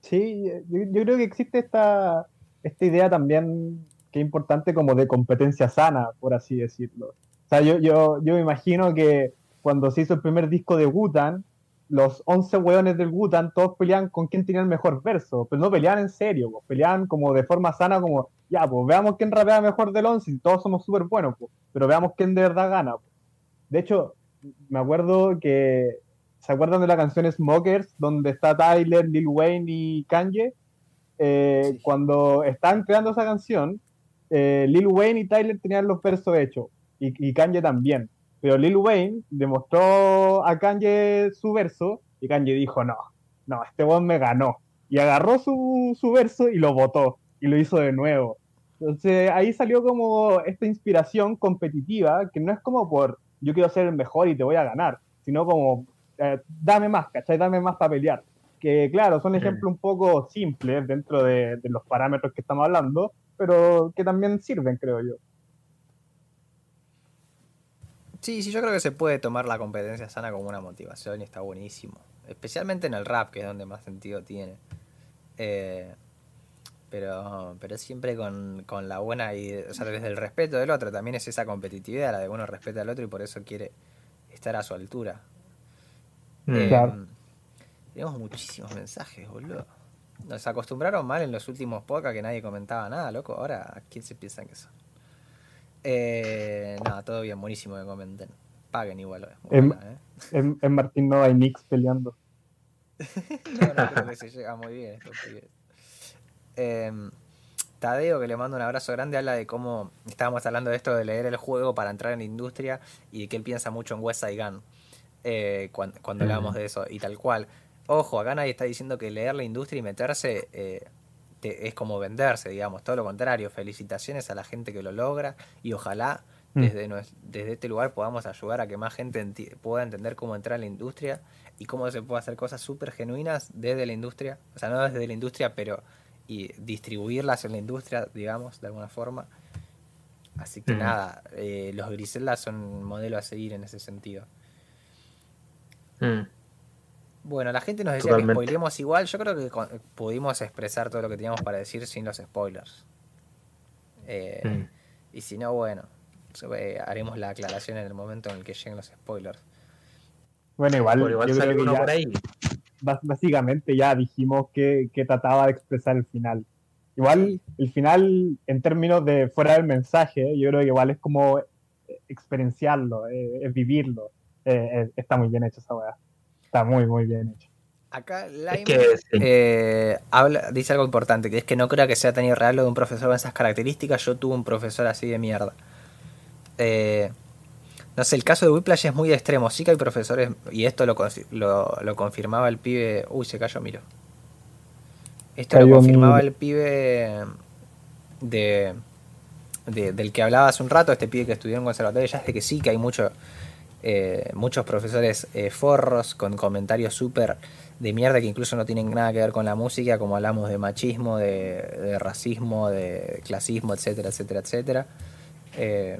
Sí, yo, yo creo que existe esta, esta idea también que es importante como de competencia sana, por así decirlo. O sea, yo, yo, yo me imagino que cuando se hizo el primer disco de Wutan, los 11 hueones del Wutan todos peleaban con quién tenía el mejor verso, pero no peleaban en serio, pues, peleaban como de forma sana, como, ya, pues veamos quién rapea mejor del 11 y todos somos súper buenos, pero veamos quién de verdad gana. De hecho, me acuerdo que, ¿se acuerdan de la canción Smokers, donde está Tyler, Lil Wayne y Kanye? Eh,
Sí.
Cuando estaban creando esa canción, eh, Lil Wayne y Tyler tenían los versos hechos, y, y Kanye también. Pero Lil Wayne demostró a Kanye su verso, y Kanye dijo, no, no, este weón me ganó. Y agarró su, su verso y lo votó, y lo hizo de nuevo. Entonces ahí salió como esta inspiración competitiva, que no es como por yo quiero ser el mejor y te voy a ganar, sino como eh, dame más, ¿cachai? Dame más para pelear. Que claro, son ejemplos un poco simples dentro de, de los parámetros que estamos hablando, pero que también sirven, creo yo.
Sí, sí, yo creo que se puede tomar la competencia sana como una motivación y está buenísimo. Especialmente en el rap, que es donde más sentido tiene. Eh, pero, pero siempre con, con la buena y o sea, desde el respeto del otro. También es esa competitividad, la de uno respeta al otro y por eso quiere estar a su altura.
Mm.
Eh,
Claro.
Tenemos muchísimos mensajes, boludo. Nos acostumbraron mal en los últimos podcasts que nadie comentaba nada, loco. Ahora, ¿quién se piensan que son? Eh, nada, todo bien, buenísimo que comenten. Paguen igual.
Em-
ojalá, ¿eh?
En, en Martín Nova y Nix peleando.
No, no creo que se llega muy bien. Em, Tadeo, que le mando un abrazo grande, habla de cómo estábamos hablando de esto de leer el juego para entrar en la industria y de que él piensa mucho en West Side Gun eh, cuando, cuando
Mm.
hablamos de eso. Y tal cual. Ojo, acá nadie está diciendo que leer la industria y meterse eh, te- es como venderse, digamos. Todo lo contrario. Felicitaciones a la gente que lo logra y ojalá
Mm.
desde, desde este lugar podamos ayudar a que más gente enti- pueda entender cómo entrar en la industria y cómo se puede hacer cosas súper genuinas desde la industria, o sea, no desde la industria, pero y distribuirlas en la industria, digamos, de alguna forma. Así que
Mm.
nada, eh, los Griselda son un modelo a seguir en ese sentido.
Mm.
Bueno, la gente nos decía
Totalmente.
que spoilemos igual. Yo creo que pudimos expresar todo lo que teníamos para decir sin los spoilers. Eh,
Mm.
Y si no, bueno, eh, haremos la aclaración en el momento en el que lleguen los spoilers.
Bueno, igual,
igual
yo
sale
creo que ya,
por ahí.
básicamente ya dijimos que, que trataba de expresar el final. Igual, el final, en términos de fuera del mensaje, yo creo que igual es como experienciarlo, eh, es vivirlo. Eh, eh, está muy bien hecho esa weá. Está muy, muy bien hecho.
Acá
Es
Lime
que sí.
eh, habla, dice algo importante, que es que no creo que sea tan irreal lo de un profesor con esas características. Yo tuve un profesor así de mierda. Eh, no sé, el caso de Whiplash es muy extremo. Sí que hay profesores, y esto lo, lo, lo confirmaba el pibe. Uy, se cayó, miro. Esto lo confirmaba el pibe de, de- del que hablaba hace un rato, este pibe que estudió en conservatorio, ya es de que sí, que hay mucho, eh, muchos profesores eh, forros con comentarios súper de mierda que incluso no tienen nada que ver con la música, como hablamos de machismo, de, racismo, de clasismo, etcétera, etcétera, etcétera. Eh,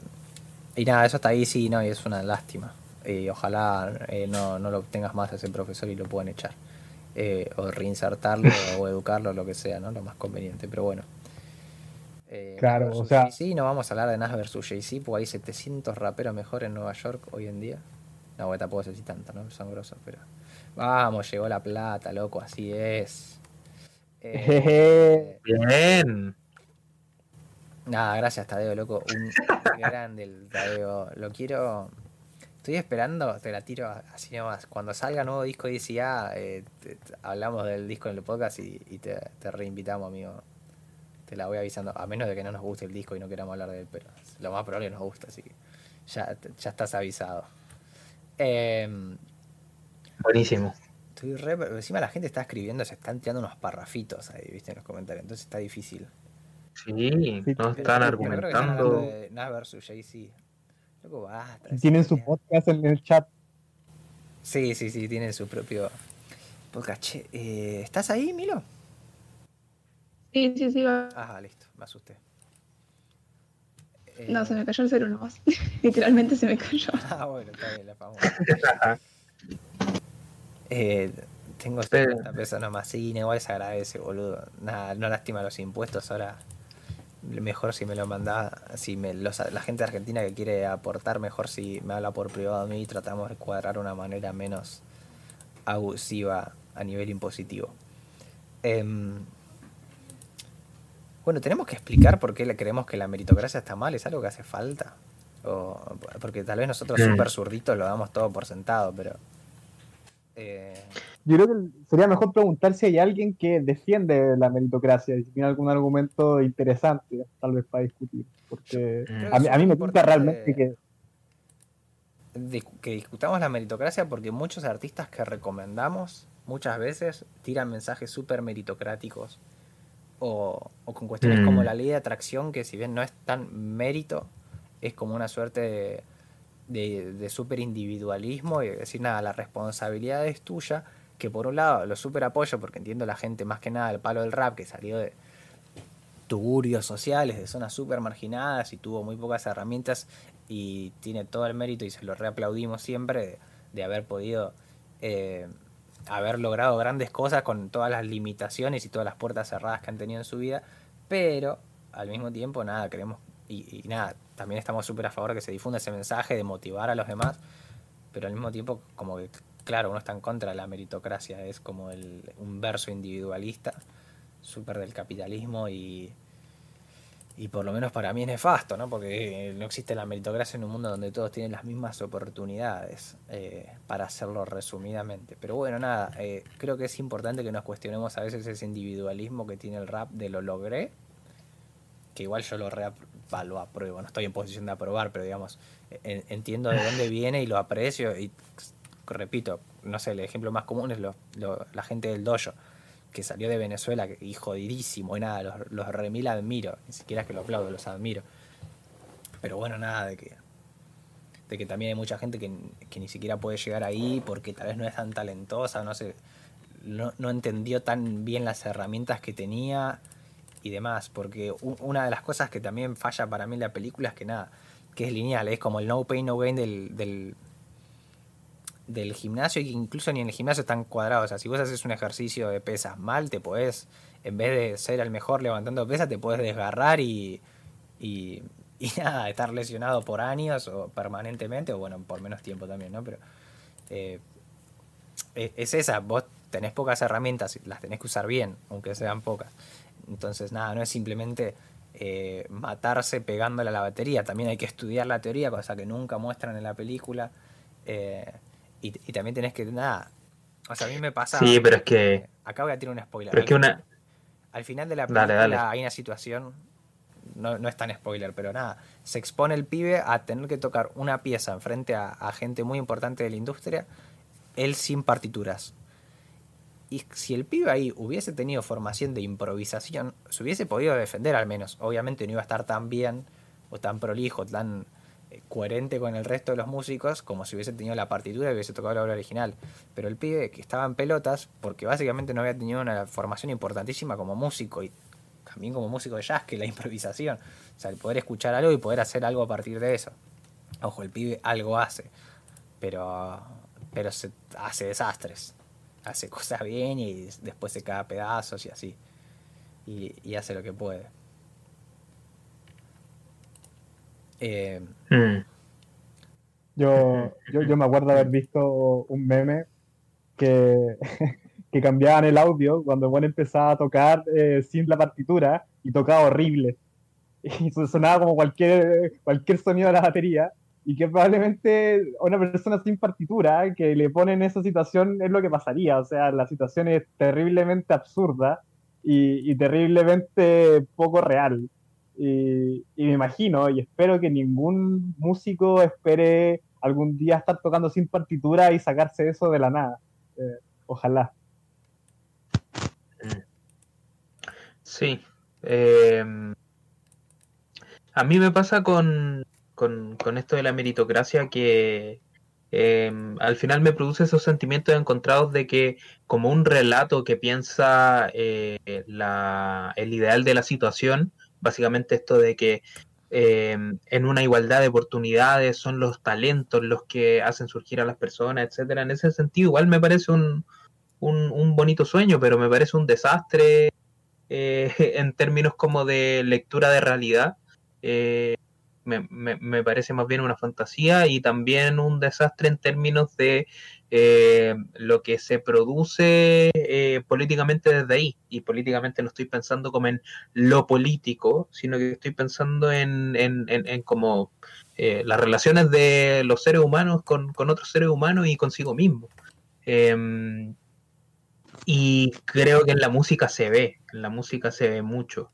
y nada, eso está ahí, sí, no, y es una lástima. Y ojalá eh, no, no lo tengas más ese profesor y lo puedan echar. Eh, o reinsertarlo o educarlo, lo que sea, ¿no? Lo más conveniente, pero bueno. Eh,
Claro, o sea-
Jay-Z, no vamos a hablar de Nas versus Jay-Z, porque hay 700 raperos mejor en Nueva York hoy en día. No, bueno, tampoco sé si tanto, ¿no? Son grosos, pero... Vamos, llegó la plata, loco, así es. Eh,
Bien.
Nada, gracias Tadeo, loco. Un grande el Tadeo. Lo quiero. Estoy esperando, te la tiro así nomás. Cuando salga nuevo disco de DCA, eh, te- te- hablamos del disco en el podcast y, y te, te reinvitamos, amigo. Te la voy avisando. A menos de que no nos guste el disco y no queramos hablar de él, pero lo más probable es que nos gusta, así que ya, ya estás avisado. Em,
Buenísimo.
estoy re- pero encima la gente está escribiendo, se están tirando unos parrafitos ahí, viste, en los comentarios. Entonces está difícil.
Sí,
Pero-
están
pero
argumentando.
de Nas versus Jay-Z. Loco, basta.
Tienen su podcast en el chat.
Sí, sí, sí, tienen su propio podcast. Che, eh, ¿estás ahí, Milo?
Sí, sí, sí. va.
Ah, listo, me asusté. Eh,
No, se me cayó el celu nomás. Literalmente se me cayó.
Ah, bueno, está bien, la famosa. Eh, Tengo
Pero-
50 pesos nomás, sí, igual se agradece, boludo. Nada, no lastima los impuestos, ahora mejor si me lo manda, si me los, la gente argentina que quiere aportar, mejor si me habla por privado a mí y tratamos de cuadrar una manera menos abusiva a nivel impositivo. Em, bueno, tenemos que explicar por qué creemos que la meritocracia está mal, es algo que hace falta. O, porque tal vez nosotros súper zurditos lo damos todo por sentado, pero... eh,
Yo creo que sería mejor preguntar si hay alguien que defiende la meritocracia y si tiene algún argumento interesante, tal vez para discutir. Porque a mí, a mí me gusta realmente que.
que discutamos la meritocracia porque muchos artistas que recomendamos muchas veces tiran mensajes súper meritocráticos o, o con cuestiones
Mm.
como la ley de atracción que si bien no es tan mérito es como una suerte de, de, de súper individualismo y decir nada, la responsabilidad es tuya que por un lado lo súper apoyo porque entiendo la gente más que nada del palo del rap que salió de tugurios sociales, de zonas súper marginadas y tuvo muy pocas herramientas y tiene todo el mérito y se lo reaplaudimos siempre de, de haber podido eh, haber logrado grandes cosas con todas las limitaciones y todas las puertas cerradas que han tenido en su vida, pero al mismo tiempo nada, queremos y, y nada, también estamos súper a favor de que se difunda ese mensaje de motivar a los demás, pero al mismo tiempo como que claro, uno está en contra de la meritocracia, es como el, un verso individualista, súper del capitalismo y, y por lo menos para mí es nefasto, ¿no? Porque no existe la meritocracia en un mundo donde todos tienen las mismas oportunidades, eh, para hacerlo resumidamente. Pero bueno, nada, eh, creo que es importante que nos cuestionemos a veces ese individualismo que tiene el rap de lo logré, que igual yo lo, lo apruebo, no estoy en posición de aprobar, pero digamos, en- entiendo de dónde viene y lo aprecio y repito, no sé, el ejemplo más común es lo- lo- la gente del dojo que salió de Venezuela y jodidísimo y nada, los, los remil admiro, ni siquiera es que lo aplaudo, los admiro. Pero bueno, nada, de que, de que también hay mucha gente que, que ni siquiera puede llegar ahí porque tal vez no es tan talentosa, no sé, no, no entendió tan bien las herramientas que tenía y demás, porque una de las cosas que también falla para mí en la película es que nada, que es lineal, es como el no pain, no gain del, del gimnasio y que incluso ni en el gimnasio están cuadrados. O sea, si vos haces un ejercicio de pesas mal, te podés, en vez de ser el mejor levantando pesas, te podés desgarrar y, y, y nada, estar lesionado por años o permanentemente, o bueno, por menos tiempo también, ¿no? Pero eh, es, es esa, vos tenés pocas herramientas, las tenés que usar bien, aunque sean pocas. Entonces, nada, no es simplemente eh, matarse pegándole a la batería, también hay que estudiar la teoría, cosa que nunca muestran en la película. eh, y, y también tenés que, nada, o sea, a mí me pasa...
Sí, pero es que,
Acá voy a tirar un spoiler.
pero es que
Al-
una,
al final de la película
dale.
hay una situación, no, no es tan spoiler, pero nada, se expone el pibe a tener que tocar una pieza enfrente a, a gente muy importante de la industria, él sin partituras. Y si el pibe ahí hubiese tenido formación de improvisación, se hubiese podido defender al menos. Obviamente no iba a estar tan bien o tan prolijo, tan coherente con el resto de los músicos como si hubiese tenido la partitura y hubiese tocado la obra original. Pero el pibe que estaba en pelotas, porque básicamente no había tenido una formación importantísima como músico y también como músico de jazz, que la improvisación. O sea, el poder escuchar algo y poder hacer algo a partir de eso. Ojo, el pibe algo hace, pero, pero se hace desastres. Hace cosas bien y después se cae a pedazos y así. Y, y hace lo que puede. Eh,
mm,
Yo, yo, yo me acuerdo haber visto un meme que, que cambiaban el audio cuando bueno empezaba a tocar eh, sin la partitura y tocaba horrible. Y so- sonaba como cualquier, cualquier sonido de la batería. Y que probablemente a una persona sin partitura que le ponen esa situación es lo que pasaría. O sea, la situación es terriblemente absurda y, y terriblemente poco real. Y, me imagino y espero que ningún músico espere algún día estar tocando sin partitura y sacarse eso de la nada. Eh, ojalá.
sí. Eh, a mí me pasa con, con, esto de la meritocracia que eh, al final me produce esos sentimientos encontrados de que como un relato que piensa eh, la, el ideal de la situación, básicamente esto de que eh, en una igualdad de oportunidades son los talentos los que hacen surgir a las personas, etcétera. En ese sentido, igual me parece un, un, bonito sueño, pero me parece un desastre eh, en términos como de lectura de realidad. Eh, me- me parece más bien una fantasía y también un desastre en términos de eh, lo que se produce eh, políticamente desde ahí. Y políticamente no estoy pensando como en lo político, sino que estoy pensando en, en, en, como eh, las relaciones de los seres humanos con, con otros seres humanos y consigo mismo. Em, y creo que en la música se ve, en la música se ve mucho.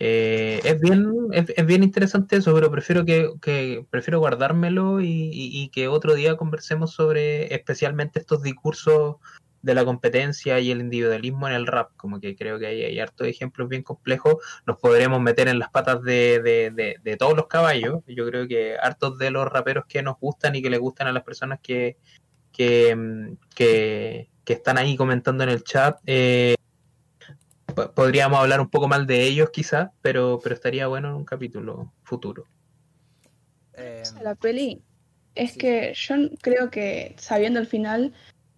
Eh, es bien es, bien interesante eso, pero prefiero que, que- prefiero guardármelo y, y- que otro día conversemos sobre especialmente estos discursos de la competencia y el individualismo en el rap, como que creo que hay, hay hartos ejemplos bien complejos, nos podremos meter en las patas de, de- de- de todos los caballos, yo creo que hartos de los raperos que nos gustan y que les gustan a las personas que, que, mm, que, que están ahí comentando en el chat, eh, podríamos hablar un poco mal de ellos quizás, pero, pero estaría bueno en un capítulo futuro.
Eh,
La peli es
Sí.
que yo creo que sabiendo el final,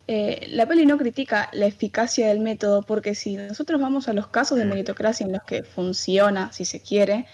eh, la peli no critica la eficacia del método, porque si nosotros vamos a los casos de meritocracia en los que funciona, si se quiere,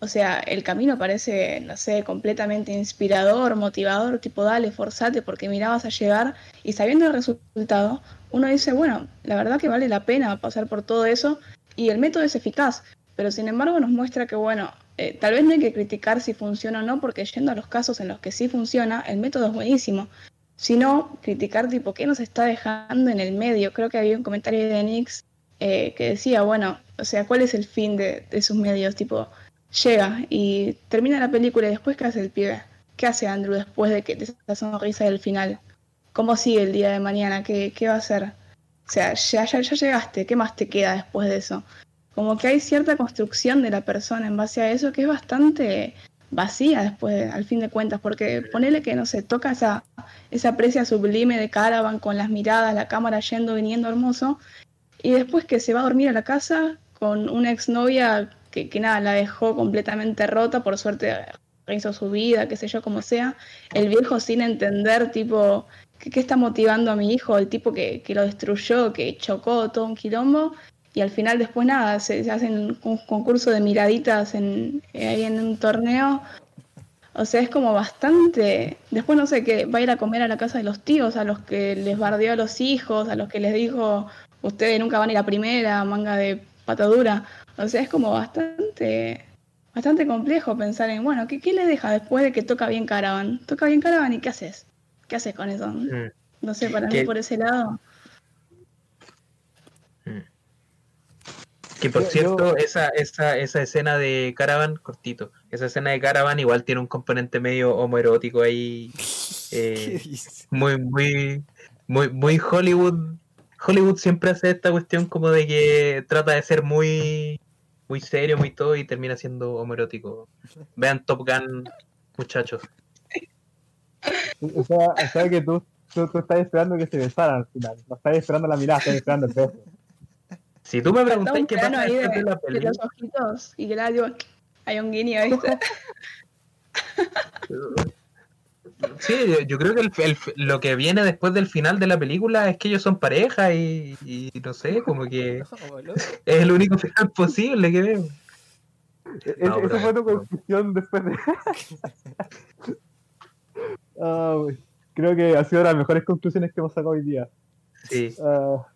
o sea, el camino parece, no sé, completamente inspirador, motivador, tipo, dale, forzate porque mirabas a llegar y sabiendo el resultado, uno dice, bueno, la verdad que vale la pena pasar por todo eso y el método es eficaz, pero sin embargo nos muestra que, bueno, eh, tal vez no hay que criticar si funciona o no, porque yendo a los casos en los que sí funciona, el método es buenísimo. Sino criticar tipo qué nos está dejando en el medio. Creo que había un comentario de Nix eh, que decía, bueno, o sea, ¿cuál es el fin de, de sus medios? Tipo, llega y termina la película y después ¿qué hace el pibe? ¿Qué hace Andrew después de que de esa sonrisa del final? ¿Cómo sigue el día de mañana? ¿Qué, qué va a hacer? O sea, ya, ya, ya llegaste, ¿qué más te queda después de eso? Como que hay cierta construcción de la persona en base a eso que es bastante vacía después, al fin de cuentas, porque ponele que, no sé, toca esa, esa precia sublime de Caravan con las miradas, la cámara yendo, viniendo hermoso, y después que se va a dormir a la casa con una exnovia que, que nada, la dejó completamente rota, por suerte rehizo su vida, qué sé yo, como sea, el viejo sin entender, tipo, ¿qué, qué está motivando a mi hijo? El tipo que, que lo destruyó, que chocó todo un quilombo, y al final después nada, se, se hacen un concurso de miraditas en, eh, ahí en un torneo. O sea, es como bastante... Después no sé, que va a ir a comer a la casa de los tíos, a los que les bardeó a los hijos, a los que les dijo, ustedes nunca van a ir a primera, manga de patadura. O sea, es como bastante... Bastante complejo pensar en, bueno, ¿qué, qué le deja después de que toca bien Caravan? Toca bien Caravan y ¿qué haces? ¿Qué haces con eso?
Mm,
No sé, para mí por ese lado.
mm. Que por
Yo-
cierto,
yo-
esa, esa, esa escena de Caravan, cortito, esa escena de Caravan igual tiene un componente medio homoerótico ahí,
¿Qué
eh, muy, muy, muy, muy Hollywood. Hollywood siempre hace esta cuestión como de que trata de ser muy, muy serio, muy todo y termina siendo homoerótico. Vean Top Gun, muchachos.
O sea, o sea que tú, tú, tú estás esperando que se besaran al final. No estás esperando la mirada, estás esperando el beso.
Si tú me preguntas
un
qué pasa
ahí de,
de la
de los ojitos y que le digo, hay un guiño, ¿viste?
Sí, yo, yo creo que el- el- lo que viene después del final de la película es que ellos son pareja y, y no sé, como que
No,
es el único final posible que veo.
E-
No,
esa fue tu conclusión después de. Ah, creo que ha sido de las mejores conclusiones que hemos sacado hoy día.
Sí.
Ah,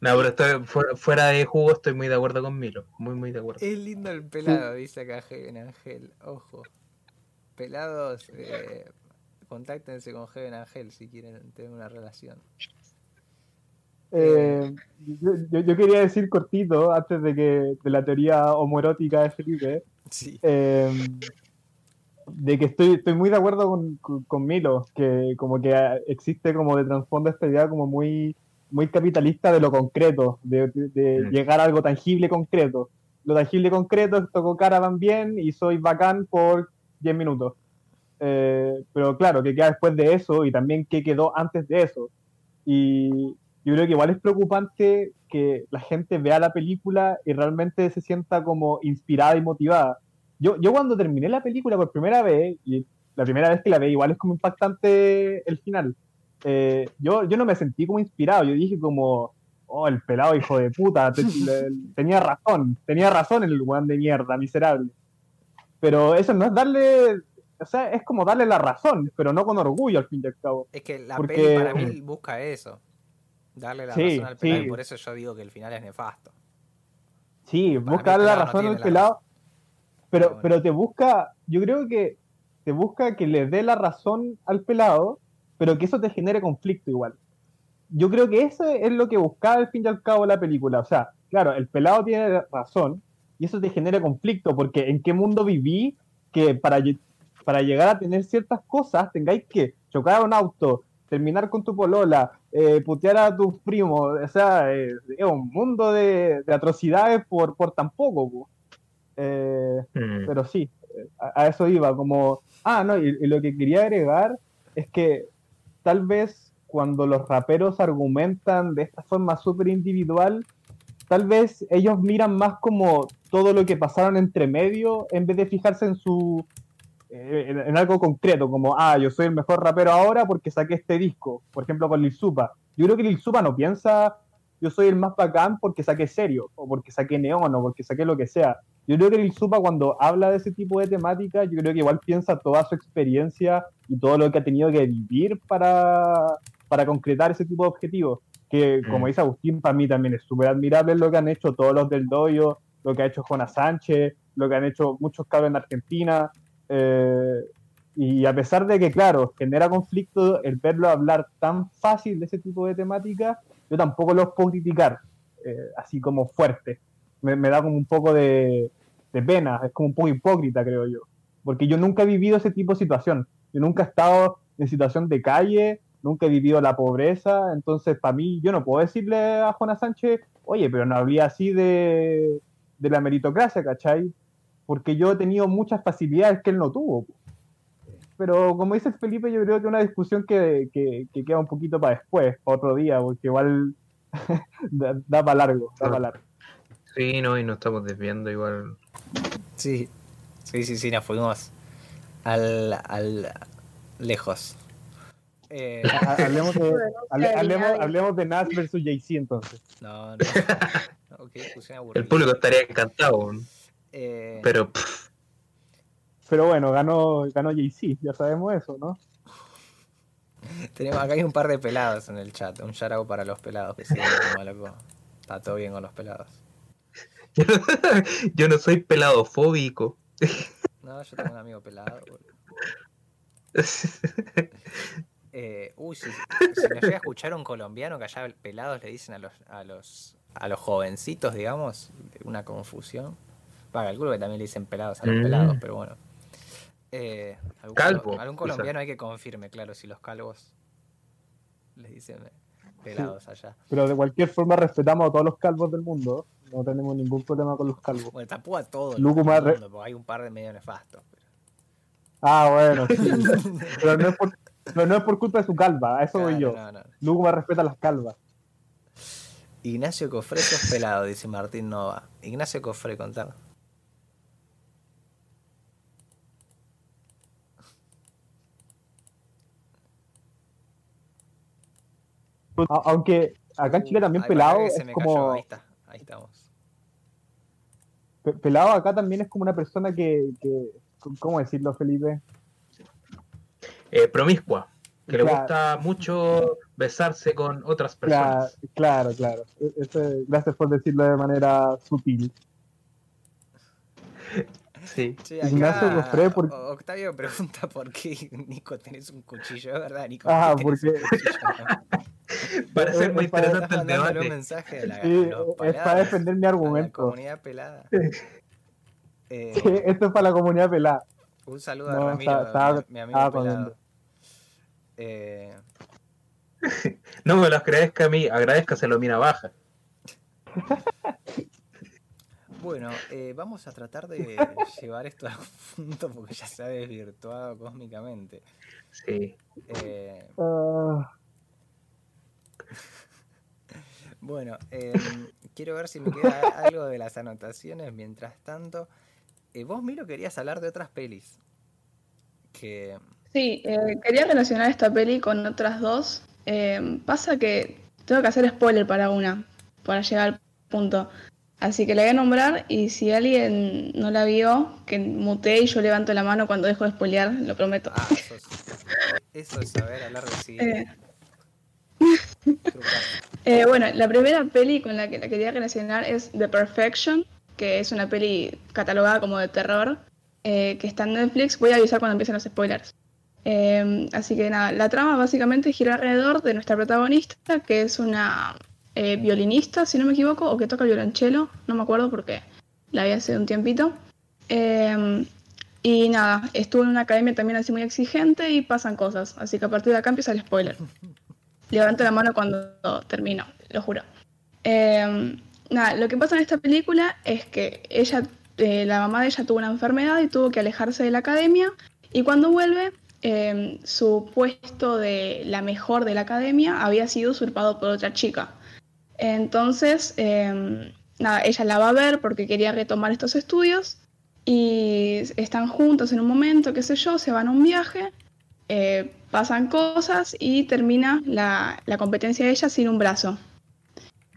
No, pero estoy fuera, fuera de jugo, estoy muy de acuerdo con Milo. Muy, muy de acuerdo.
Es lindo el pelado, dice acá Heaven Angel. Ojo. Pelados, eh, contáctense con Heaven Angel si quieren tener una relación.
eh, yo, yo- yo quería decir cortito, antes de que de la teoría homoerótica de Felipe,
Sí.
eh, de que estoy, estoy muy de acuerdo con, con- con Milo, que como que ah, existe como de trasfondo esta idea como muy, muy capitalista de lo concreto, de, de- de llegar a algo tangible concreto. Lo tangible concreto es toco Caravan bien y soy bacán por 10 minutos. Eh, pero claro, que queda después de eso y también qué quedó antes de eso. Y yo creo que igual es preocupante que la gente vea la película y realmente se sienta como inspirada y motivada. Yo, yo cuando terminé la película por primera vez, y la primera vez que la vi, igual es como impactante el final. eh, yo, yo no me sentí como inspirado, yo dije como, oh, el pelado hijo de puta, te- le- tenía razón, tenía razón el weón de mierda, miserable. Pero eso no es darle, o sea, es como darle la razón, pero no con orgullo al fin y al cabo.
Es que la
Porque-
peli para mí busca eso. Darle la
Sí,
razón al pelado
sí.
y por eso yo digo que el final es nefasto.
Sí,
Para
busca darle la
no
razón
tiene
al
la
pelado, Pero
bueno.
pero te busca, yo creo que te busca que le dé la razón al pelado, pero que eso te genere conflicto igual. Yo creo que eso es lo que buscaba al fin y al cabo la película. O sea, claro, el pelado tiene razón y eso te genera conflicto, porque en qué mundo viví que para, para llegar a tener ciertas cosas tengáis que chocar a un auto, terminar con tu polola, eh, putear a tus primos, o sea, eh, es un mundo de, de atrocidades por, por tan poco. po. Eh,
Mm.
pero sí, a, a eso iba, como, ah, no, y, y lo que quería agregar es que tal vez cuando los raperos argumentan de esta forma súper individual, tal vez ellos miran más como todo lo que pasaron entre medio en vez de fijarse en su eh, en, en algo concreto, como, ah, yo soy el mejor rapero ahora porque saqué este disco, por ejemplo con Lil Supa. Yo creo que Lil Supa no piensa, yo soy el más bacán porque saqué serio, o porque saqué neón, o porque saqué lo que sea. Yo creo que Lil Supa cuando habla de ese tipo de temática, yo creo que igual piensa toda su experiencia y todo lo que ha tenido que vivir para, para concretar ese tipo de objetivos. Que como dice Agustín, para mí también es súper admirable lo que han hecho todos los del doyo, lo que ha hecho Jonas Sánchez, lo que han hecho muchos cabros en Argentina. eh, y a pesar de que, claro, genera conflicto el verlo hablar tan fácil de ese tipo de temática, yo tampoco los puedo criticar eh, así como fuerte. Me, da como un poco de, de pena, es como un poco hipócrita, creo yo. Porque yo nunca he vivido ese tipo de situación. Yo nunca he estado en situación de calle, nunca he vivido la pobreza. Entonces, para mí, yo no puedo decirle a Jonas Sánchez, oye, pero no hablé así de, de la meritocracia, ¿cachai? Porque yo he tenido muchas facilidades que él no tuvo. Pero como dice Felipe, yo creo que es una discusión que, que, que queda un poquito para después, para otro día, porque igual da, para largo, da para largo.
Sí, no, y nos estamos desviando igual.
Sí, sí, sí, sí, nos fuimos al, al lejos. Eh,
Ha- Hablemos de, hablemos, hablemos de Nas versus Jay-Z entonces.
no, no. no discusión
El público estaría encantado,
Eh,
pero pff,
Pero bueno, ganó, ganó Jay-Z, ya sabemos eso, ¿no?
tenemos, acá hay un par de pelados en el chat. Un shout out para los pelados que siguen como loco. Está todo bien con los pelados.
yo no, yo no soy peladofóbico.
No, yo tengo un amigo pelado. Eh, uy, si, si me llega a escuchar un colombiano que allá pelados le dicen a los, a los, a los jovencitos, digamos, una confusión. Va, calculo que también le dicen pelados a los
Mm.
pelados, pero bueno. Eh, algún,
Calvo, quizá.
colombiano hay que confirme, claro, si los calvos les dicen pelados allá.
Pero de cualquier forma respetamos a todos los calvos del mundo. No tenemos ningún problema con los calvos.
Bueno, tampoco a todos los
más
del
re-
mundo, porque hay un par de medio nefastos. pero-
Ah, bueno, sí. pero, no es por, pero no es por culpa de su calva, a eso voy
Claro,
yo.
no, no.
Lugo me respeta las calvas.
Ignacio Cofre sos pelado, dice Martín Nova. Ignacio Cofre, contar.
Aunque acá en Chile también
Ay,
pelado es
me
como.
cayó, Ahí está, ahí estamos.
Pe- Pelado acá también es como una persona que, que ¿cómo decirlo, Felipe?
eh, promiscua, que le gusta mucho besarse con otras personas.
claro, claro. E- gracias por decirlo de manera sutil.
Sí.
Che,
Ignacio Cofré,
Octavio pregunta por qué, Nico, tenés un cuchillo, ¿es verdad, Nico?
Ah,
¿Por qué tenés
porque-
muy
Eh, para-
interesante el
mandándole un
debate.
mensaje a la,
Sí, es para defender mi
a la
argumento.
comunidad pelada. Eh,
Sí, esto es para la comunidad pelada.
un saludo
No,
a Ramiro, mi, mi amigo
estaba
pelado.
comiendo.
Eh,
No me lo agradezca a mí, agradezcaselo a Mina Baja.
Bueno, eh, vamos a tratar de llevar esto a un punto porque ya se ha desvirtuado cósmicamente.
Sí.
Eh, Bueno, eh, quiero ver si me queda algo de las anotaciones. Mientras tanto, eh, vos, Miro, querías hablar de otras pelis. Que.
Sí, eh, quería relacionar esta peli con otras dos Eh, pasa que tengo que hacer spoiler para una, para llegar al punto. Así que la voy a nombrar y si alguien no la vio, que mutee y yo levanto la mano cuando dejo de spoilear, lo prometo.
Ah, eso es, eso es saber hablar de cine.
Eh. Eh, bueno, la primera peli con la que la quería relacionar es The Perfection, que es una peli catalogada como de terror, eh, que está en Netflix. Voy a avisar cuando empiecen los spoilers. Eh, así que nada, la trama básicamente gira alrededor de nuestra protagonista, que es una eh, violinista, si no me equivoco, o que toca el violonchelo, no me acuerdo porque la vi hace un tiempito. Eh, y nada, estuvo en una academia también así muy exigente y pasan cosas. Así que a partir de acá empieza el spoiler. Levanto la mano cuando termino, lo juro. Eh, nada, lo que pasa en esta película es que ella, eh, la mamá de ella tuvo una enfermedad y tuvo que alejarse de la academia. Y cuando vuelve, eh, su puesto de la mejor de la academia había sido usurpado por otra chica. Entonces, eh, nada, ella la va a ver porque quería retomar estos estudios y están juntos en un momento, qué sé yo, se van a un viaje, eh, pasan cosas y termina la, la competencia de ella sin un brazo.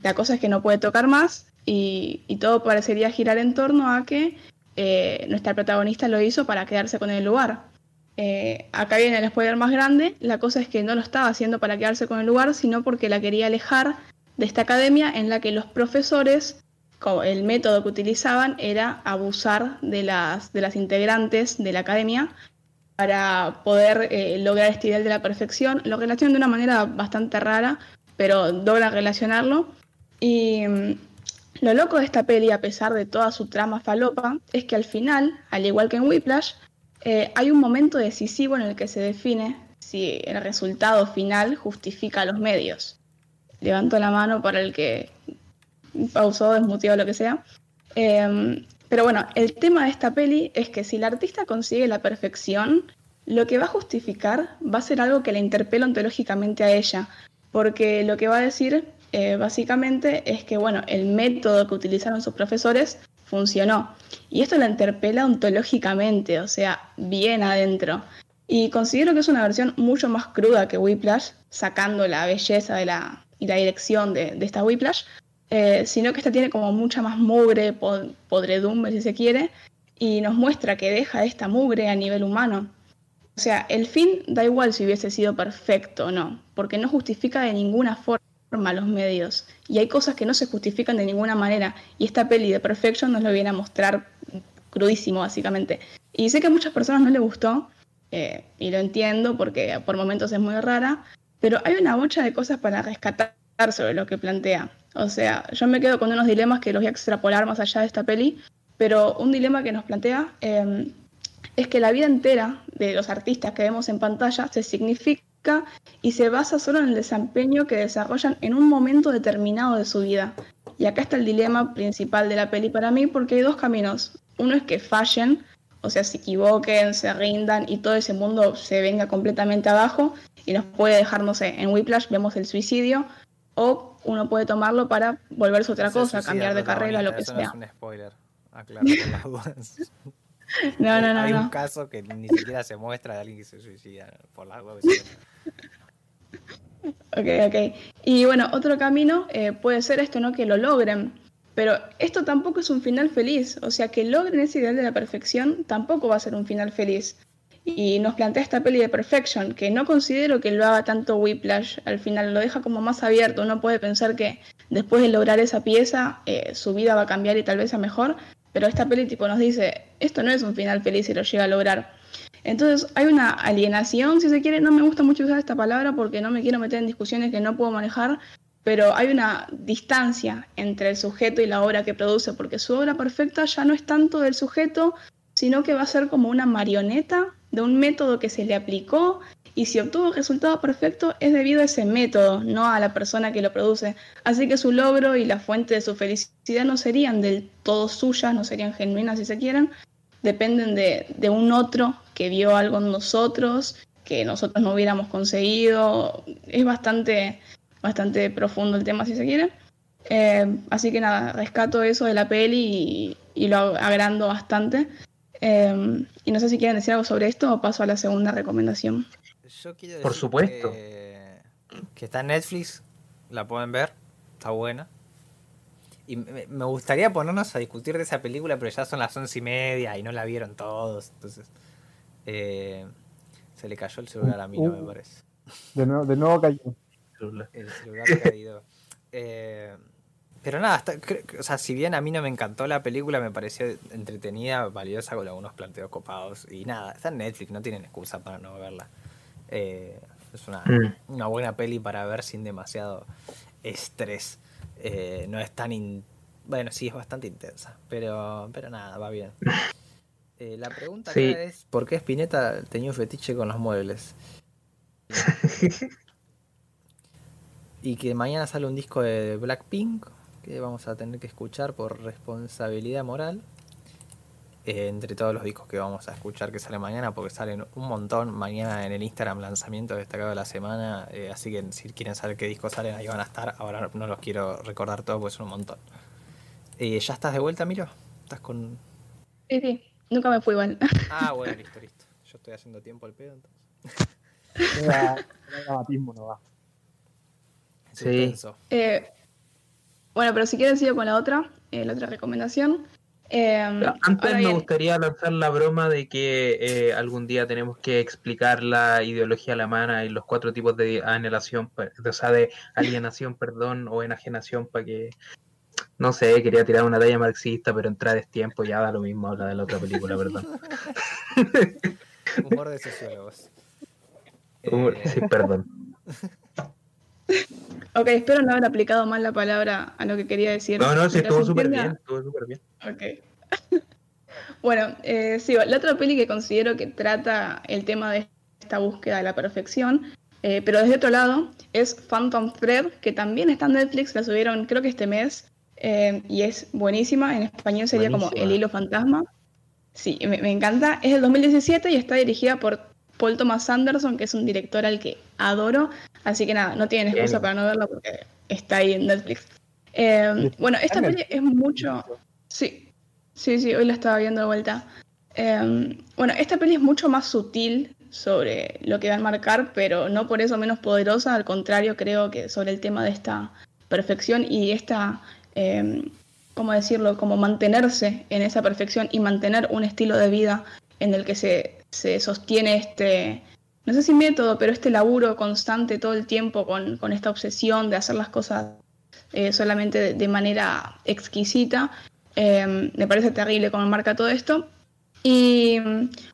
La cosa es que no puede tocar más y, y todo parecería girar en torno a que eh, nuestra protagonista lo hizo para quedarse con el lugar. Eh, acá viene el spoiler más grande, la cosa es que no lo estaba haciendo para quedarse con el lugar, sino porque la quería alejar de esta academia en la que los profesores, el método que utilizaban era abusar de las, de las integrantes de la academia para poder eh, lograr este ideal de la perfección. Lo relacionan de una manera bastante rara, pero logran relacionarlo. Y mm, lo loco de esta peli, a pesar de toda su trama falopa, es que al final, al igual que en Whiplash, eh, hay un momento decisivo en el que se define si el resultado final justifica los medios. Levanto la mano para el que pausó, desmutió, lo que sea. Eh, pero bueno, el tema de esta peli es que si el artista consigue la perfección, lo que va a justificar va a ser algo que le interpela ontológicamente a ella, porque lo que va a decir eh, básicamente es que bueno, el método que utilizaron sus profesores funcionó. Y esto la interpela ontológicamente, o sea, bien adentro. Y considero que es una versión mucho más cruda que Whiplash, sacando la belleza de la, y la dirección de, de esta Whiplash, eh, sino que esta tiene como mucha más mugre, pod- podredumbre si se quiere, y nos muestra que deja esta mugre a nivel humano. O sea, el fin da igual si hubiese sido perfecto o no, porque no justifica de ninguna forma los medios. Y hay cosas que no se justifican de ninguna manera. Y esta peli de Perfection nos lo viene a mostrar crudísimo, básicamente. Y sé que a muchas personas no le gustó, eh, y lo entiendo porque por momentos es muy rara, pero hay una bocha de cosas para rescatar sobre lo que plantea. O sea, yo me quedo con unos dilemas que los voy a extrapolar más allá de esta peli, pero un dilema que nos plantea eh, es que la vida entera de los artistas que vemos en pantalla se significa y se basa solo en el desempeño que desarrollan en un momento determinado de su vida. Y acá está el dilema principal de la peli para mí, porque hay dos caminos. Uno es que fallen, o sea, se equivoquen, se rindan y todo ese mundo se venga completamente abajo y nos puede dejar, no sé, en Whiplash vemos el suicidio, o uno puede tomarlo para volverse otra
Se
cosa, cambiar de carrera, lo que
eso
sea.
No es un spoiler. Aclaro por las dudas.
No, no, no,
Hay un caso que ni siquiera se muestra de alguien que se suicida por las dudas.
Ok, ok. Y bueno, otro camino eh, puede ser esto, ¿no? Que lo logren. Pero esto tampoco es un final feliz. O sea, que logren ese ideal de la perfección tampoco va a ser un final feliz. Y nos plantea esta peli de Perfection, que no considero que lo haga tanto Whiplash. Al final lo deja como más abierto. Uno puede pensar que después de lograr esa pieza, eh, su vida va a cambiar y tal vez a mejor. Pero esta peli tipo nos dice, esto no es un final feliz si lo llega a lograr. Entonces hay una alienación, si se quiere, no me gusta mucho usar esta palabra porque no me quiero meter en discusiones que no puedo manejar, pero hay una distancia entre el sujeto y la obra que produce, porque su obra perfecta ya no es tanto del sujeto, sino que va a ser como una marioneta de un método que se le aplicó y si obtuvo resultado perfecto es debido a ese método, no a la persona que lo produce. Así que su logro y la fuente de su felicidad no serían del todo suyas, no serían genuinas si se quieren, dependen de, de un otro que vio algo en nosotros que nosotros no hubiéramos conseguido. Es bastante, bastante profundo el tema si se quiere. Eh, así que nada, rescato eso de la peli y, y lo agrando bastante. Eh, y no sé si quieren decir algo sobre esto o paso a la segunda recomendación.
Yo quiero
Por
decir
supuesto.
que que está en Netflix, la pueden ver, está buena. Y me, me gustaría ponernos a discutir de esa película, pero ya son las once y media y no la vieron todos. Entonces, eh, se le cayó el celular a mí, no me
Uh.
parece.
De nuevo, de nuevo cayó.
El celular caído. Eh, pero nada, o sea, si bien a mí no me encantó la película, me pareció entretenida, valiosa, con algunos planteos copados. Y nada, está en Netflix, no tienen excusa para no verla. Eh, es una,
Mm.
una buena peli para ver sin demasiado estrés. Eh, no es tan... in- bueno, sí, es bastante intensa, pero, pero nada, va bien. Eh, la pregunta
Sí.
acá es, ¿por qué Spinetta tenía un fetiche con los muebles? Y que mañana sale un disco de Blackpink que vamos a tener que escuchar por responsabilidad moral. eh, entre todos los discos que vamos a escuchar que sale mañana, porque salen un montón. Mañana en el Instagram lanzamiento destacado de la semana. eh, así que si quieren saber qué discos salen, ahí van a estar. Ahora no los quiero recordar todos porque son un montón. Eh, ¿Ya estás de vuelta, Miro? ¿Estás con.?
Sí, sí, nunca me fui igual.
Ah, bueno, listo, listo. Yo estoy haciendo tiempo al pedo entonces.
Dramatismo, no va.
Sí.
Eh, bueno, pero si quieres sigo con la otra, eh, la otra recomendación. Eh,
Antes me
bien,
gustaría lanzar la broma de que eh, algún día tenemos que explicar la ideología alemana y los cuatro tipos de anhelación, o sea, de alienación, perdón, o enajenación, para que, no sé, quería tirar una talla marxista, pero entrar es tiempo, ya da lo mismo habla de la otra película, perdón.
Humor de sociólogos.
Humor-
Eh,
Sí, perdón.
Ok, espero no haber aplicado mal la palabra a lo que quería decir.
No, no, sí, estuvo súper bien, estuvo súper bien.
Ok. bueno, eh, sí, la otra peli que considero que trata el tema de esta búsqueda de la perfección, eh, pero desde otro lado, es Phantom Thread, que también está en Netflix, la subieron creo que este mes, eh, y es buenísima, en español sería como. El Hilo Fantasma. Sí, me, me encanta. Es del 2017 y está dirigida por Paul Thomas Anderson, que es un director al que adoro. Así que nada, no tienen excusa para no verla porque está ahí en Netflix. Eh, bueno, esta peli es mucho... Sí, sí, sí, hoy la estaba viendo de vuelta. Eh, bueno, esta peli es mucho más sutil sobre lo que va a marcar, pero no por eso menos poderosa, al contrario, creo que sobre el tema de esta perfección y esta, eh, ¿cómo decirlo?, como mantenerse en esa perfección y mantener un estilo de vida en el que se, se sostiene este, no sé si método, pero este laburo constante todo el tiempo con, con esta obsesión de hacer las cosas eh, solamente de, manera exquisita. Eh, me parece terrible cómo marca todo esto. Y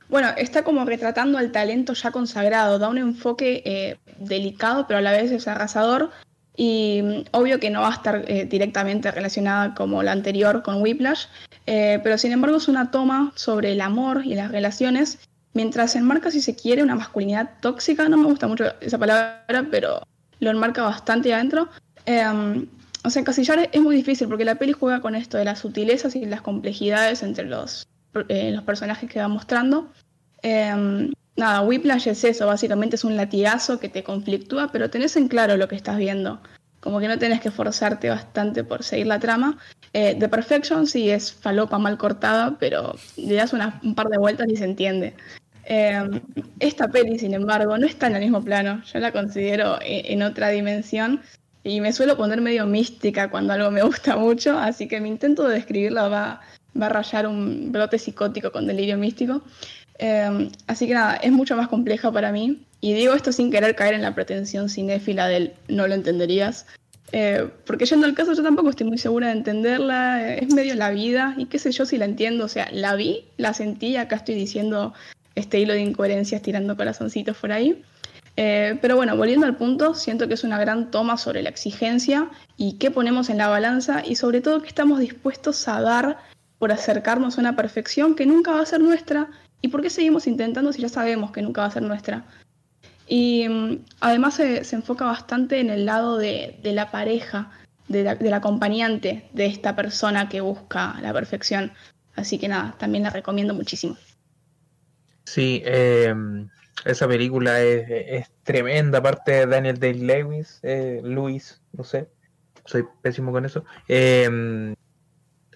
bueno, está como retratando al talento ya consagrado, da un enfoque eh, delicado, pero a la vez es arrasador. Y mm, obvio que no va a estar eh, directamente relacionada como la anterior con Whiplash, pero sin embargo es una toma sobre el amor y las relaciones, mientras enmarca, si se quiere, una masculinidad tóxica. No me gusta mucho esa palabra, pero lo enmarca bastante adentro. Eh, o sea, encasillar es muy difícil porque la peli juega con esto de las sutilezas y las complejidades entre los, eh, los personajes que va mostrando. Eh, nada, Whiplash es eso, básicamente es un latigazo que te conflictúa, pero tenés en claro lo que estás viendo. Como que no tenés que forzarte bastante por seguir la trama. Eh, The Perfection sí es falopa mal cortada, pero le das un par de vueltas y se entiende. Eh, esta peli, sin embargo, no está en el mismo plano. Yo la considero en, en otra dimensión y me suelo poner medio mística cuando algo me gusta mucho, así que mi intento de describirla va, a rayar un brote psicótico con delirio místico. Eh, así que nada, es mucho más compleja para mí. Y digo esto sin querer caer en la pretensión cinéfila del no lo entenderías. Eh, porque yendo al caso, yo tampoco estoy muy segura de entenderla. eh, Es medio la vida. Y qué sé yo si la entiendo. O sea, la vi, la sentí. Acá estoy diciendo este hilo de incoherencias tirando corazoncitos por ahí. Eh, pero bueno, volviendo al punto, siento que es una gran toma sobre la exigencia y qué ponemos en la balanza y sobre todo qué estamos dispuestos a dar por acercarnos a una perfección que nunca va a ser nuestra y por qué seguimos intentando si ya sabemos que nunca va a ser nuestra. Y mm, además se, se enfoca bastante en el lado de, de la pareja, de del acompañante de esta persona que busca la perfección. Así que nada, también la recomiendo muchísimo.
Sí, eh, esa película es, es tremenda, aparte de Daniel Day-Lewis, eh, Luis, no sé, soy pésimo con eso. Eh,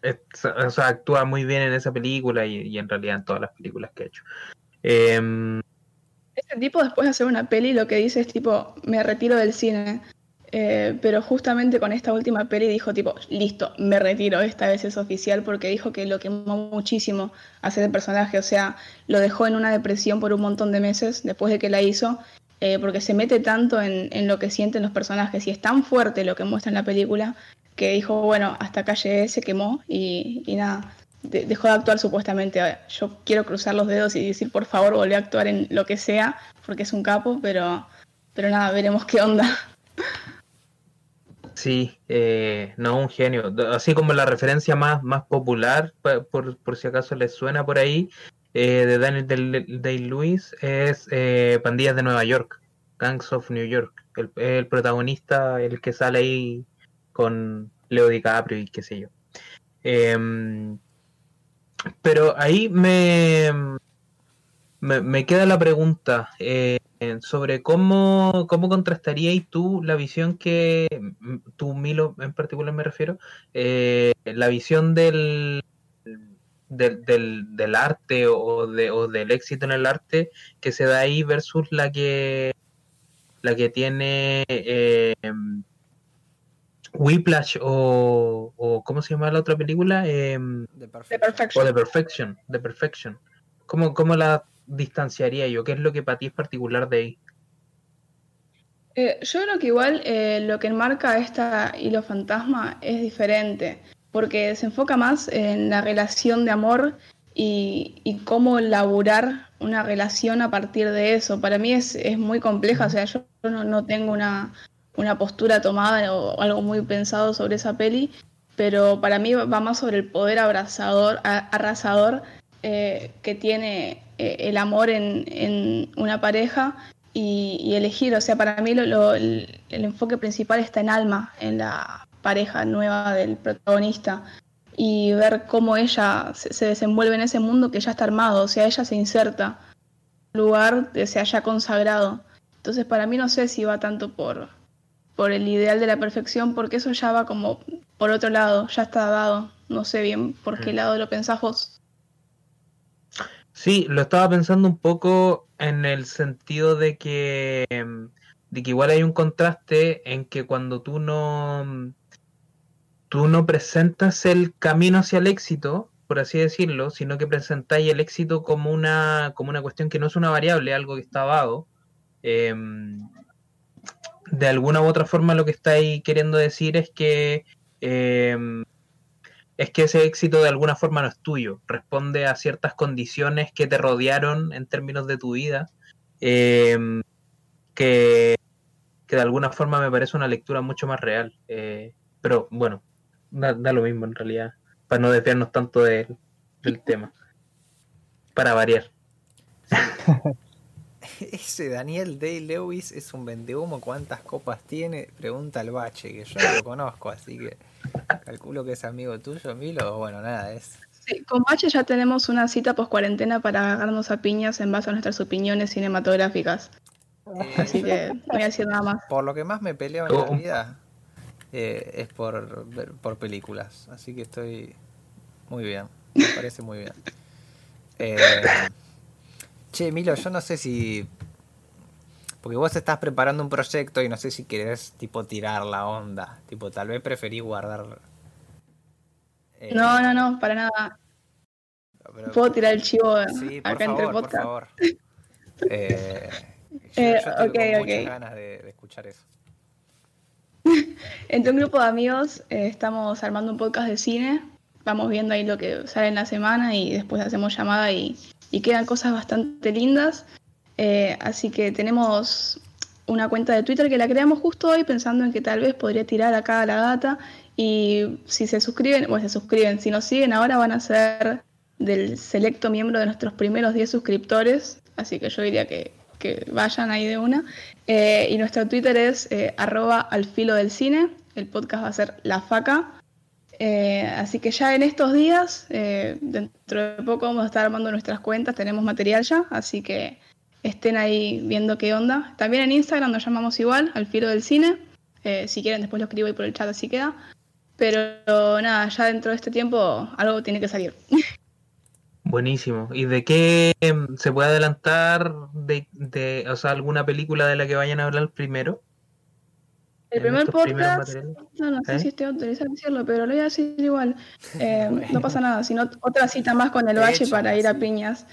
o sea, actúa muy bien en esa película y, y en realidad en todas las películas que ha hecho. Eh,
Este tipo después de hacer una peli lo que dice es tipo, me retiro del cine. Eh, pero justamente con esta última peli dijo tipo, listo, me retiro, esta vez es oficial porque dijo que lo quemó muchísimo hacer el personaje, o sea, lo dejó en una depresión por un montón de meses después de que la hizo, eh, porque se mete tanto en, lo que sienten los personajes y es tan fuerte lo que muestra en la película que dijo, bueno, hasta acá llegué, se quemó y, nada, de, dejó de actuar supuestamente. Yo quiero cruzar los dedos y decir, por favor, volví a actuar en lo que sea, porque es un capo, pero, pero nada, veremos qué onda.
Sí, eh, no, un genio. Así como la referencia más, más popular, por, por si acaso les suena por ahí, eh, de Daniel Day-Lewis, es eh, Pandillas de Nueva York, Gangs of New York. El, el, protagonista, el que sale ahí con Leo DiCaprio y qué sé yo. Em, pero ahí me, me, me, queda la pregunta. Eh, sobre cómo, cómo contrastarías tú la visión que, tú Milo en particular me refiero, eh, la visión del, del, del, del, arte o, de, o del éxito en el arte que se da ahí versus la que la que tiene eh, Whiplash o, o, ¿cómo se llama la otra película? Eh,
The
The Perfection.
o The Perfection, The Perfection. ¿Cómo, cómo la distanciaría yo? ¿Qué es lo que para ti es particular de ahí?
Eh, yo creo que igual eh, lo que enmarca esta hilo fantasma es diferente, porque se enfoca más en la relación de amor y, cómo laburar una relación a partir de eso. Para mí es, es muy compleja, o sea, yo no, no tengo una, una, postura tomada o algo muy pensado sobre esa peli, pero para mí va más sobre el poder abrazador, arrasador eh, que tiene el amor en, en una pareja y, y, elegir. O sea, para mí lo, lo, el, el, enfoque principal está en Alma, en la pareja nueva del protagonista. Y ver cómo ella se, se desenvuelve en ese mundo que ya está armado. O sea, ella se inserta en un lugar que se haya consagrado. Entonces, para mí no sé si va tanto por, por el ideal de la perfección, porque eso ya va como por otro lado, ya está dado. No sé bien por qué lado lo pensás vos.
Sí, lo estaba pensando un poco en el sentido de que, de que igual hay un contraste en que cuando tú no, tú no presentas el camino hacia el éxito, por así decirlo, sino que presentáis el éxito como una, como una cuestión que no es una variable, algo que está dado. Eh, de alguna u otra forma lo que estáis queriendo decir es que es que ese éxito de alguna forma no es tuyo, responde a ciertas condiciones que te rodearon en términos de tu vida, eh, que, que, de alguna forma me parece una lectura mucho más real. Eh, pero bueno, da, da, lo mismo en realidad, para no desviarnos tanto de, del tema, para variar.
Ese Daniel Day Lewis es un vendehumo. ¿Cuántas copas tiene? Pregunta al bache, que yo lo conozco, así que calculo que es amigo tuyo, Milo. Bueno, nada, es.
Sí, con Bache ya tenemos una cita post cuarentena para agarrarnos a piñas en base a nuestras opiniones cinematográficas. Eh, así que no voy a decir nada más.
Por lo que más me peleo en la vida eh, es por, por películas. Así que estoy muy bien. Me parece muy bien. Eh, Che, Milo, yo no sé si. Porque vos estás preparando un proyecto y no sé si querés, tipo, tirar la onda. Tipo, tal vez preferís guardar.
Eh... No, no, no, para nada. Pero... Puedo tirar el chivo
sí,
acá
favor,
entre podcast.
Por favor. eh, yo,
eh,
yo tengo
okay, okay.
ganas de, de, escuchar eso.
Entre un grupo de amigos eh, estamos armando un podcast de cine. Vamos viendo ahí lo que sale en la semana y después hacemos llamada y y quedan cosas bastante lindas. Eh, así que tenemos una cuenta de Twitter que la creamos justo hoy pensando en que tal vez podría tirar acá a la gata. Y si se suscriben, o se suscriben, si nos siguen ahora van a ser del selecto miembro de nuestros primeros 10 suscriptores, así que yo diría que, vayan ahí de una. Eh, y nuestro Twitter es eh, arroba al filo del cine, el podcast va a ser La Faca. Eh, así que ya en estos días, dentro de poco vamos a estar armando nuestras cuentas, tenemos material ya, así que estén ahí viendo qué onda. También en Instagram nos llamamos igual, al filo del cine. Eh, si quieren después lo escribo ahí por el chat así queda. Pero nada, ya dentro de este tiempo algo tiene que salir.
Buenísimo. ¿Y de qué em, se puede adelantar de, de, o sea, alguna película de la que vayan a hablar primero?
El primer podcast, no, no sé
¿Eh?
si estoy autorizado a decirlo, pero lo voy a decir igual. Eh,
Bueno.
No pasa nada, sino otra cita más con el bache
echan
para ir a piñas.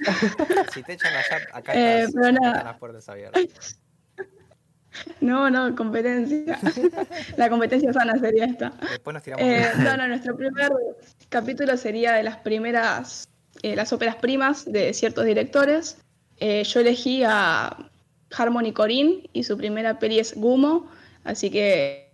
Si te echan allá, acá
Eh,
estás,
pero
acá
nada.
están las puertas abiertas.
No, no, competencia. La competencia sana sería esta.
Después nos tiramos.
Eh, no, no, nuestro primer capítulo sería de las primeras, eh, las óperas primas de ciertos directores. Eh, yo elegí a Harmony Corinne y su primera peli es Gumo, así que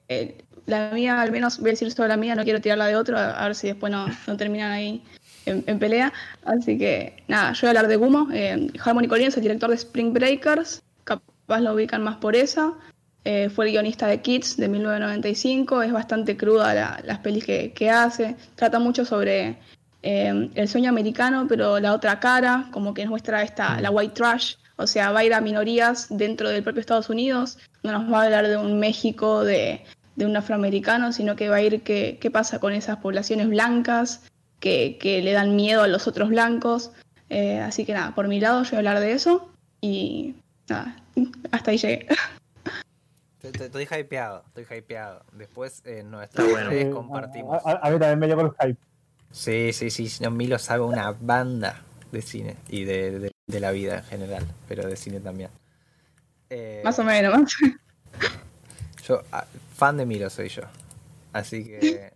la mía, al menos voy a decir solo la mía, no quiero tirarla de otro, a, a ver si después no, no terminan ahí en, en pelea. Así que nada, yo voy a hablar de Gumo. Eh, Harmony es el director de Spring Breakers, capaz lo ubican más por esa. Eh, fue el guionista de Kids de 1995, es bastante cruda la- las pelis que, que hace, trata mucho sobre eh, el sueño americano, pero la otra cara, como que nos muestra esta, la white trash, o sea, va a ir a minorías dentro del propio Estados Unidos, no nos va a hablar de un México, de, de un afroamericano, sino que va a ir qué, qué pasa con esas poblaciones blancas que, que le dan miedo a los otros blancos. Eh, así que nada, por mi lado yo voy a hablar de eso y nada, hasta ahí llegué.
Estoy, estoy hypeado, estoy hypeado. Después eh, nuestras
Está bueno.
redes compartimos.
A, a- a mí también me llegó el hype.
Sí, sí, sí. no, Milo sabe una banda de cine y de, de- de la vida en general, pero de cine también. Eh,
Más o menos. más.
Yo, ah, fan de Milo soy yo. Así que.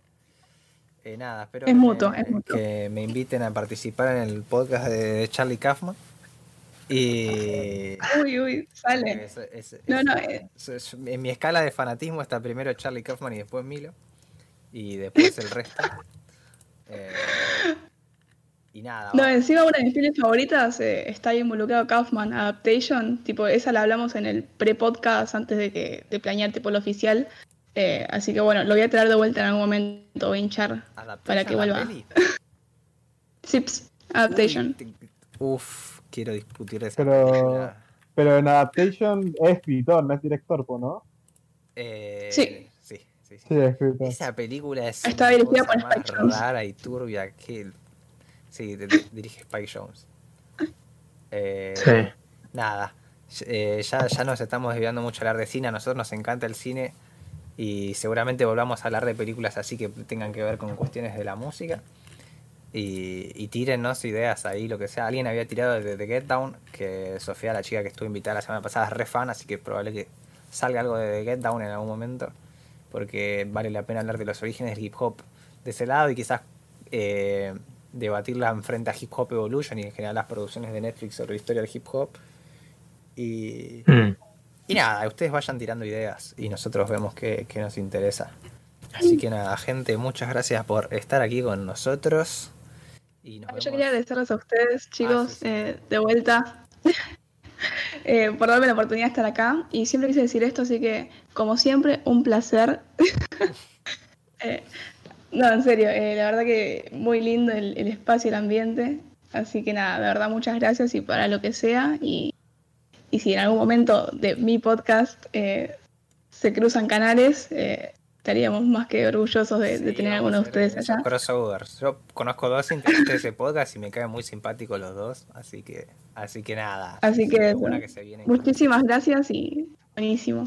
eh, nada, espero
Es
que,
mutuo,
me,
es mutuo.
que me inviten a participar en el podcast de Charlie Kaufman. Y.
Uy, uy, sale.
es- es-
No,
es-
no, eh.
en mi escala de fanatismo está primero Charlie Kaufman y después Milo. Y después el resto. Eh, y nada.
No,
va-
encima una de mis pelis favoritas eh, está ahí involucrado Kaufman Adaptation. Tipo, esa la hablamos en el pre-podcast antes de que de planear tipo lo oficial. Eh, así que bueno, lo voy a traer de vuelta en algún momento, voy a hinchar.
¿adaptación
para que vuelva. Sips Adaptation.
Uf, quiero discutir de esa
Pero-
película.
Pero en Adaptation es escritor, no es director, ¿no?
Eh,
Sí.
sí, sí, sí.
Sí, es escritor.
Esa película es
Está dirigida por
más
Spike Jonze.
rara y turbia que el- sí, dirige Spike Jones. Eh,
Sí.
Nada, eh, ya, ya nos estamos desviando mucho a hablar de cine, a nosotros nos encanta el cine y seguramente volvamos a hablar de películas así que tengan que ver con cuestiones de la música. Y, y tírennos ideas ahí, lo que sea. Alguien había tirado de The Get Down, que Sofía, la chica que estuvo invitada la semana pasada, es re fan, así que probable que salga algo de The Get Down en algún momento, porque vale la pena hablar de los orígenes del hip hop de ese lado y quizás eh, debatirla en frente a Hip Hop Evolution y en general las producciones de Netflix sobre la historia del hip hop. Y,
Mm.
Y nada, ustedes vayan tirando ideas y nosotros vemos qué, qué nos interesa. Así que nada, gente, muchas gracias por estar aquí con nosotros. Y nos
Yo quería agradecerles a ustedes, chicos,
sí, sí.
eh, de vuelta, eh, por darme la oportunidad de estar acá. Y siempre quise decir esto, así que, como siempre, un placer. Eh, no, en serio, la verdad que muy lindo el, el espacio, el ambiente. Así que nada, de verdad, muchas gracias y para lo que sea. Y, y si en algún momento de mi podcast eh, se cruzan canales, eh, estaríamos más que orgullosos de, de
Sí,
tener a
vamos
alguno de ustedes allá.
Crossovers. Yo conozco dos integrantes de ese podcast y me caen muy simpáticos los dos, así que, así que nada.
Así que
se.
Muchísimas gracias y buenísimo.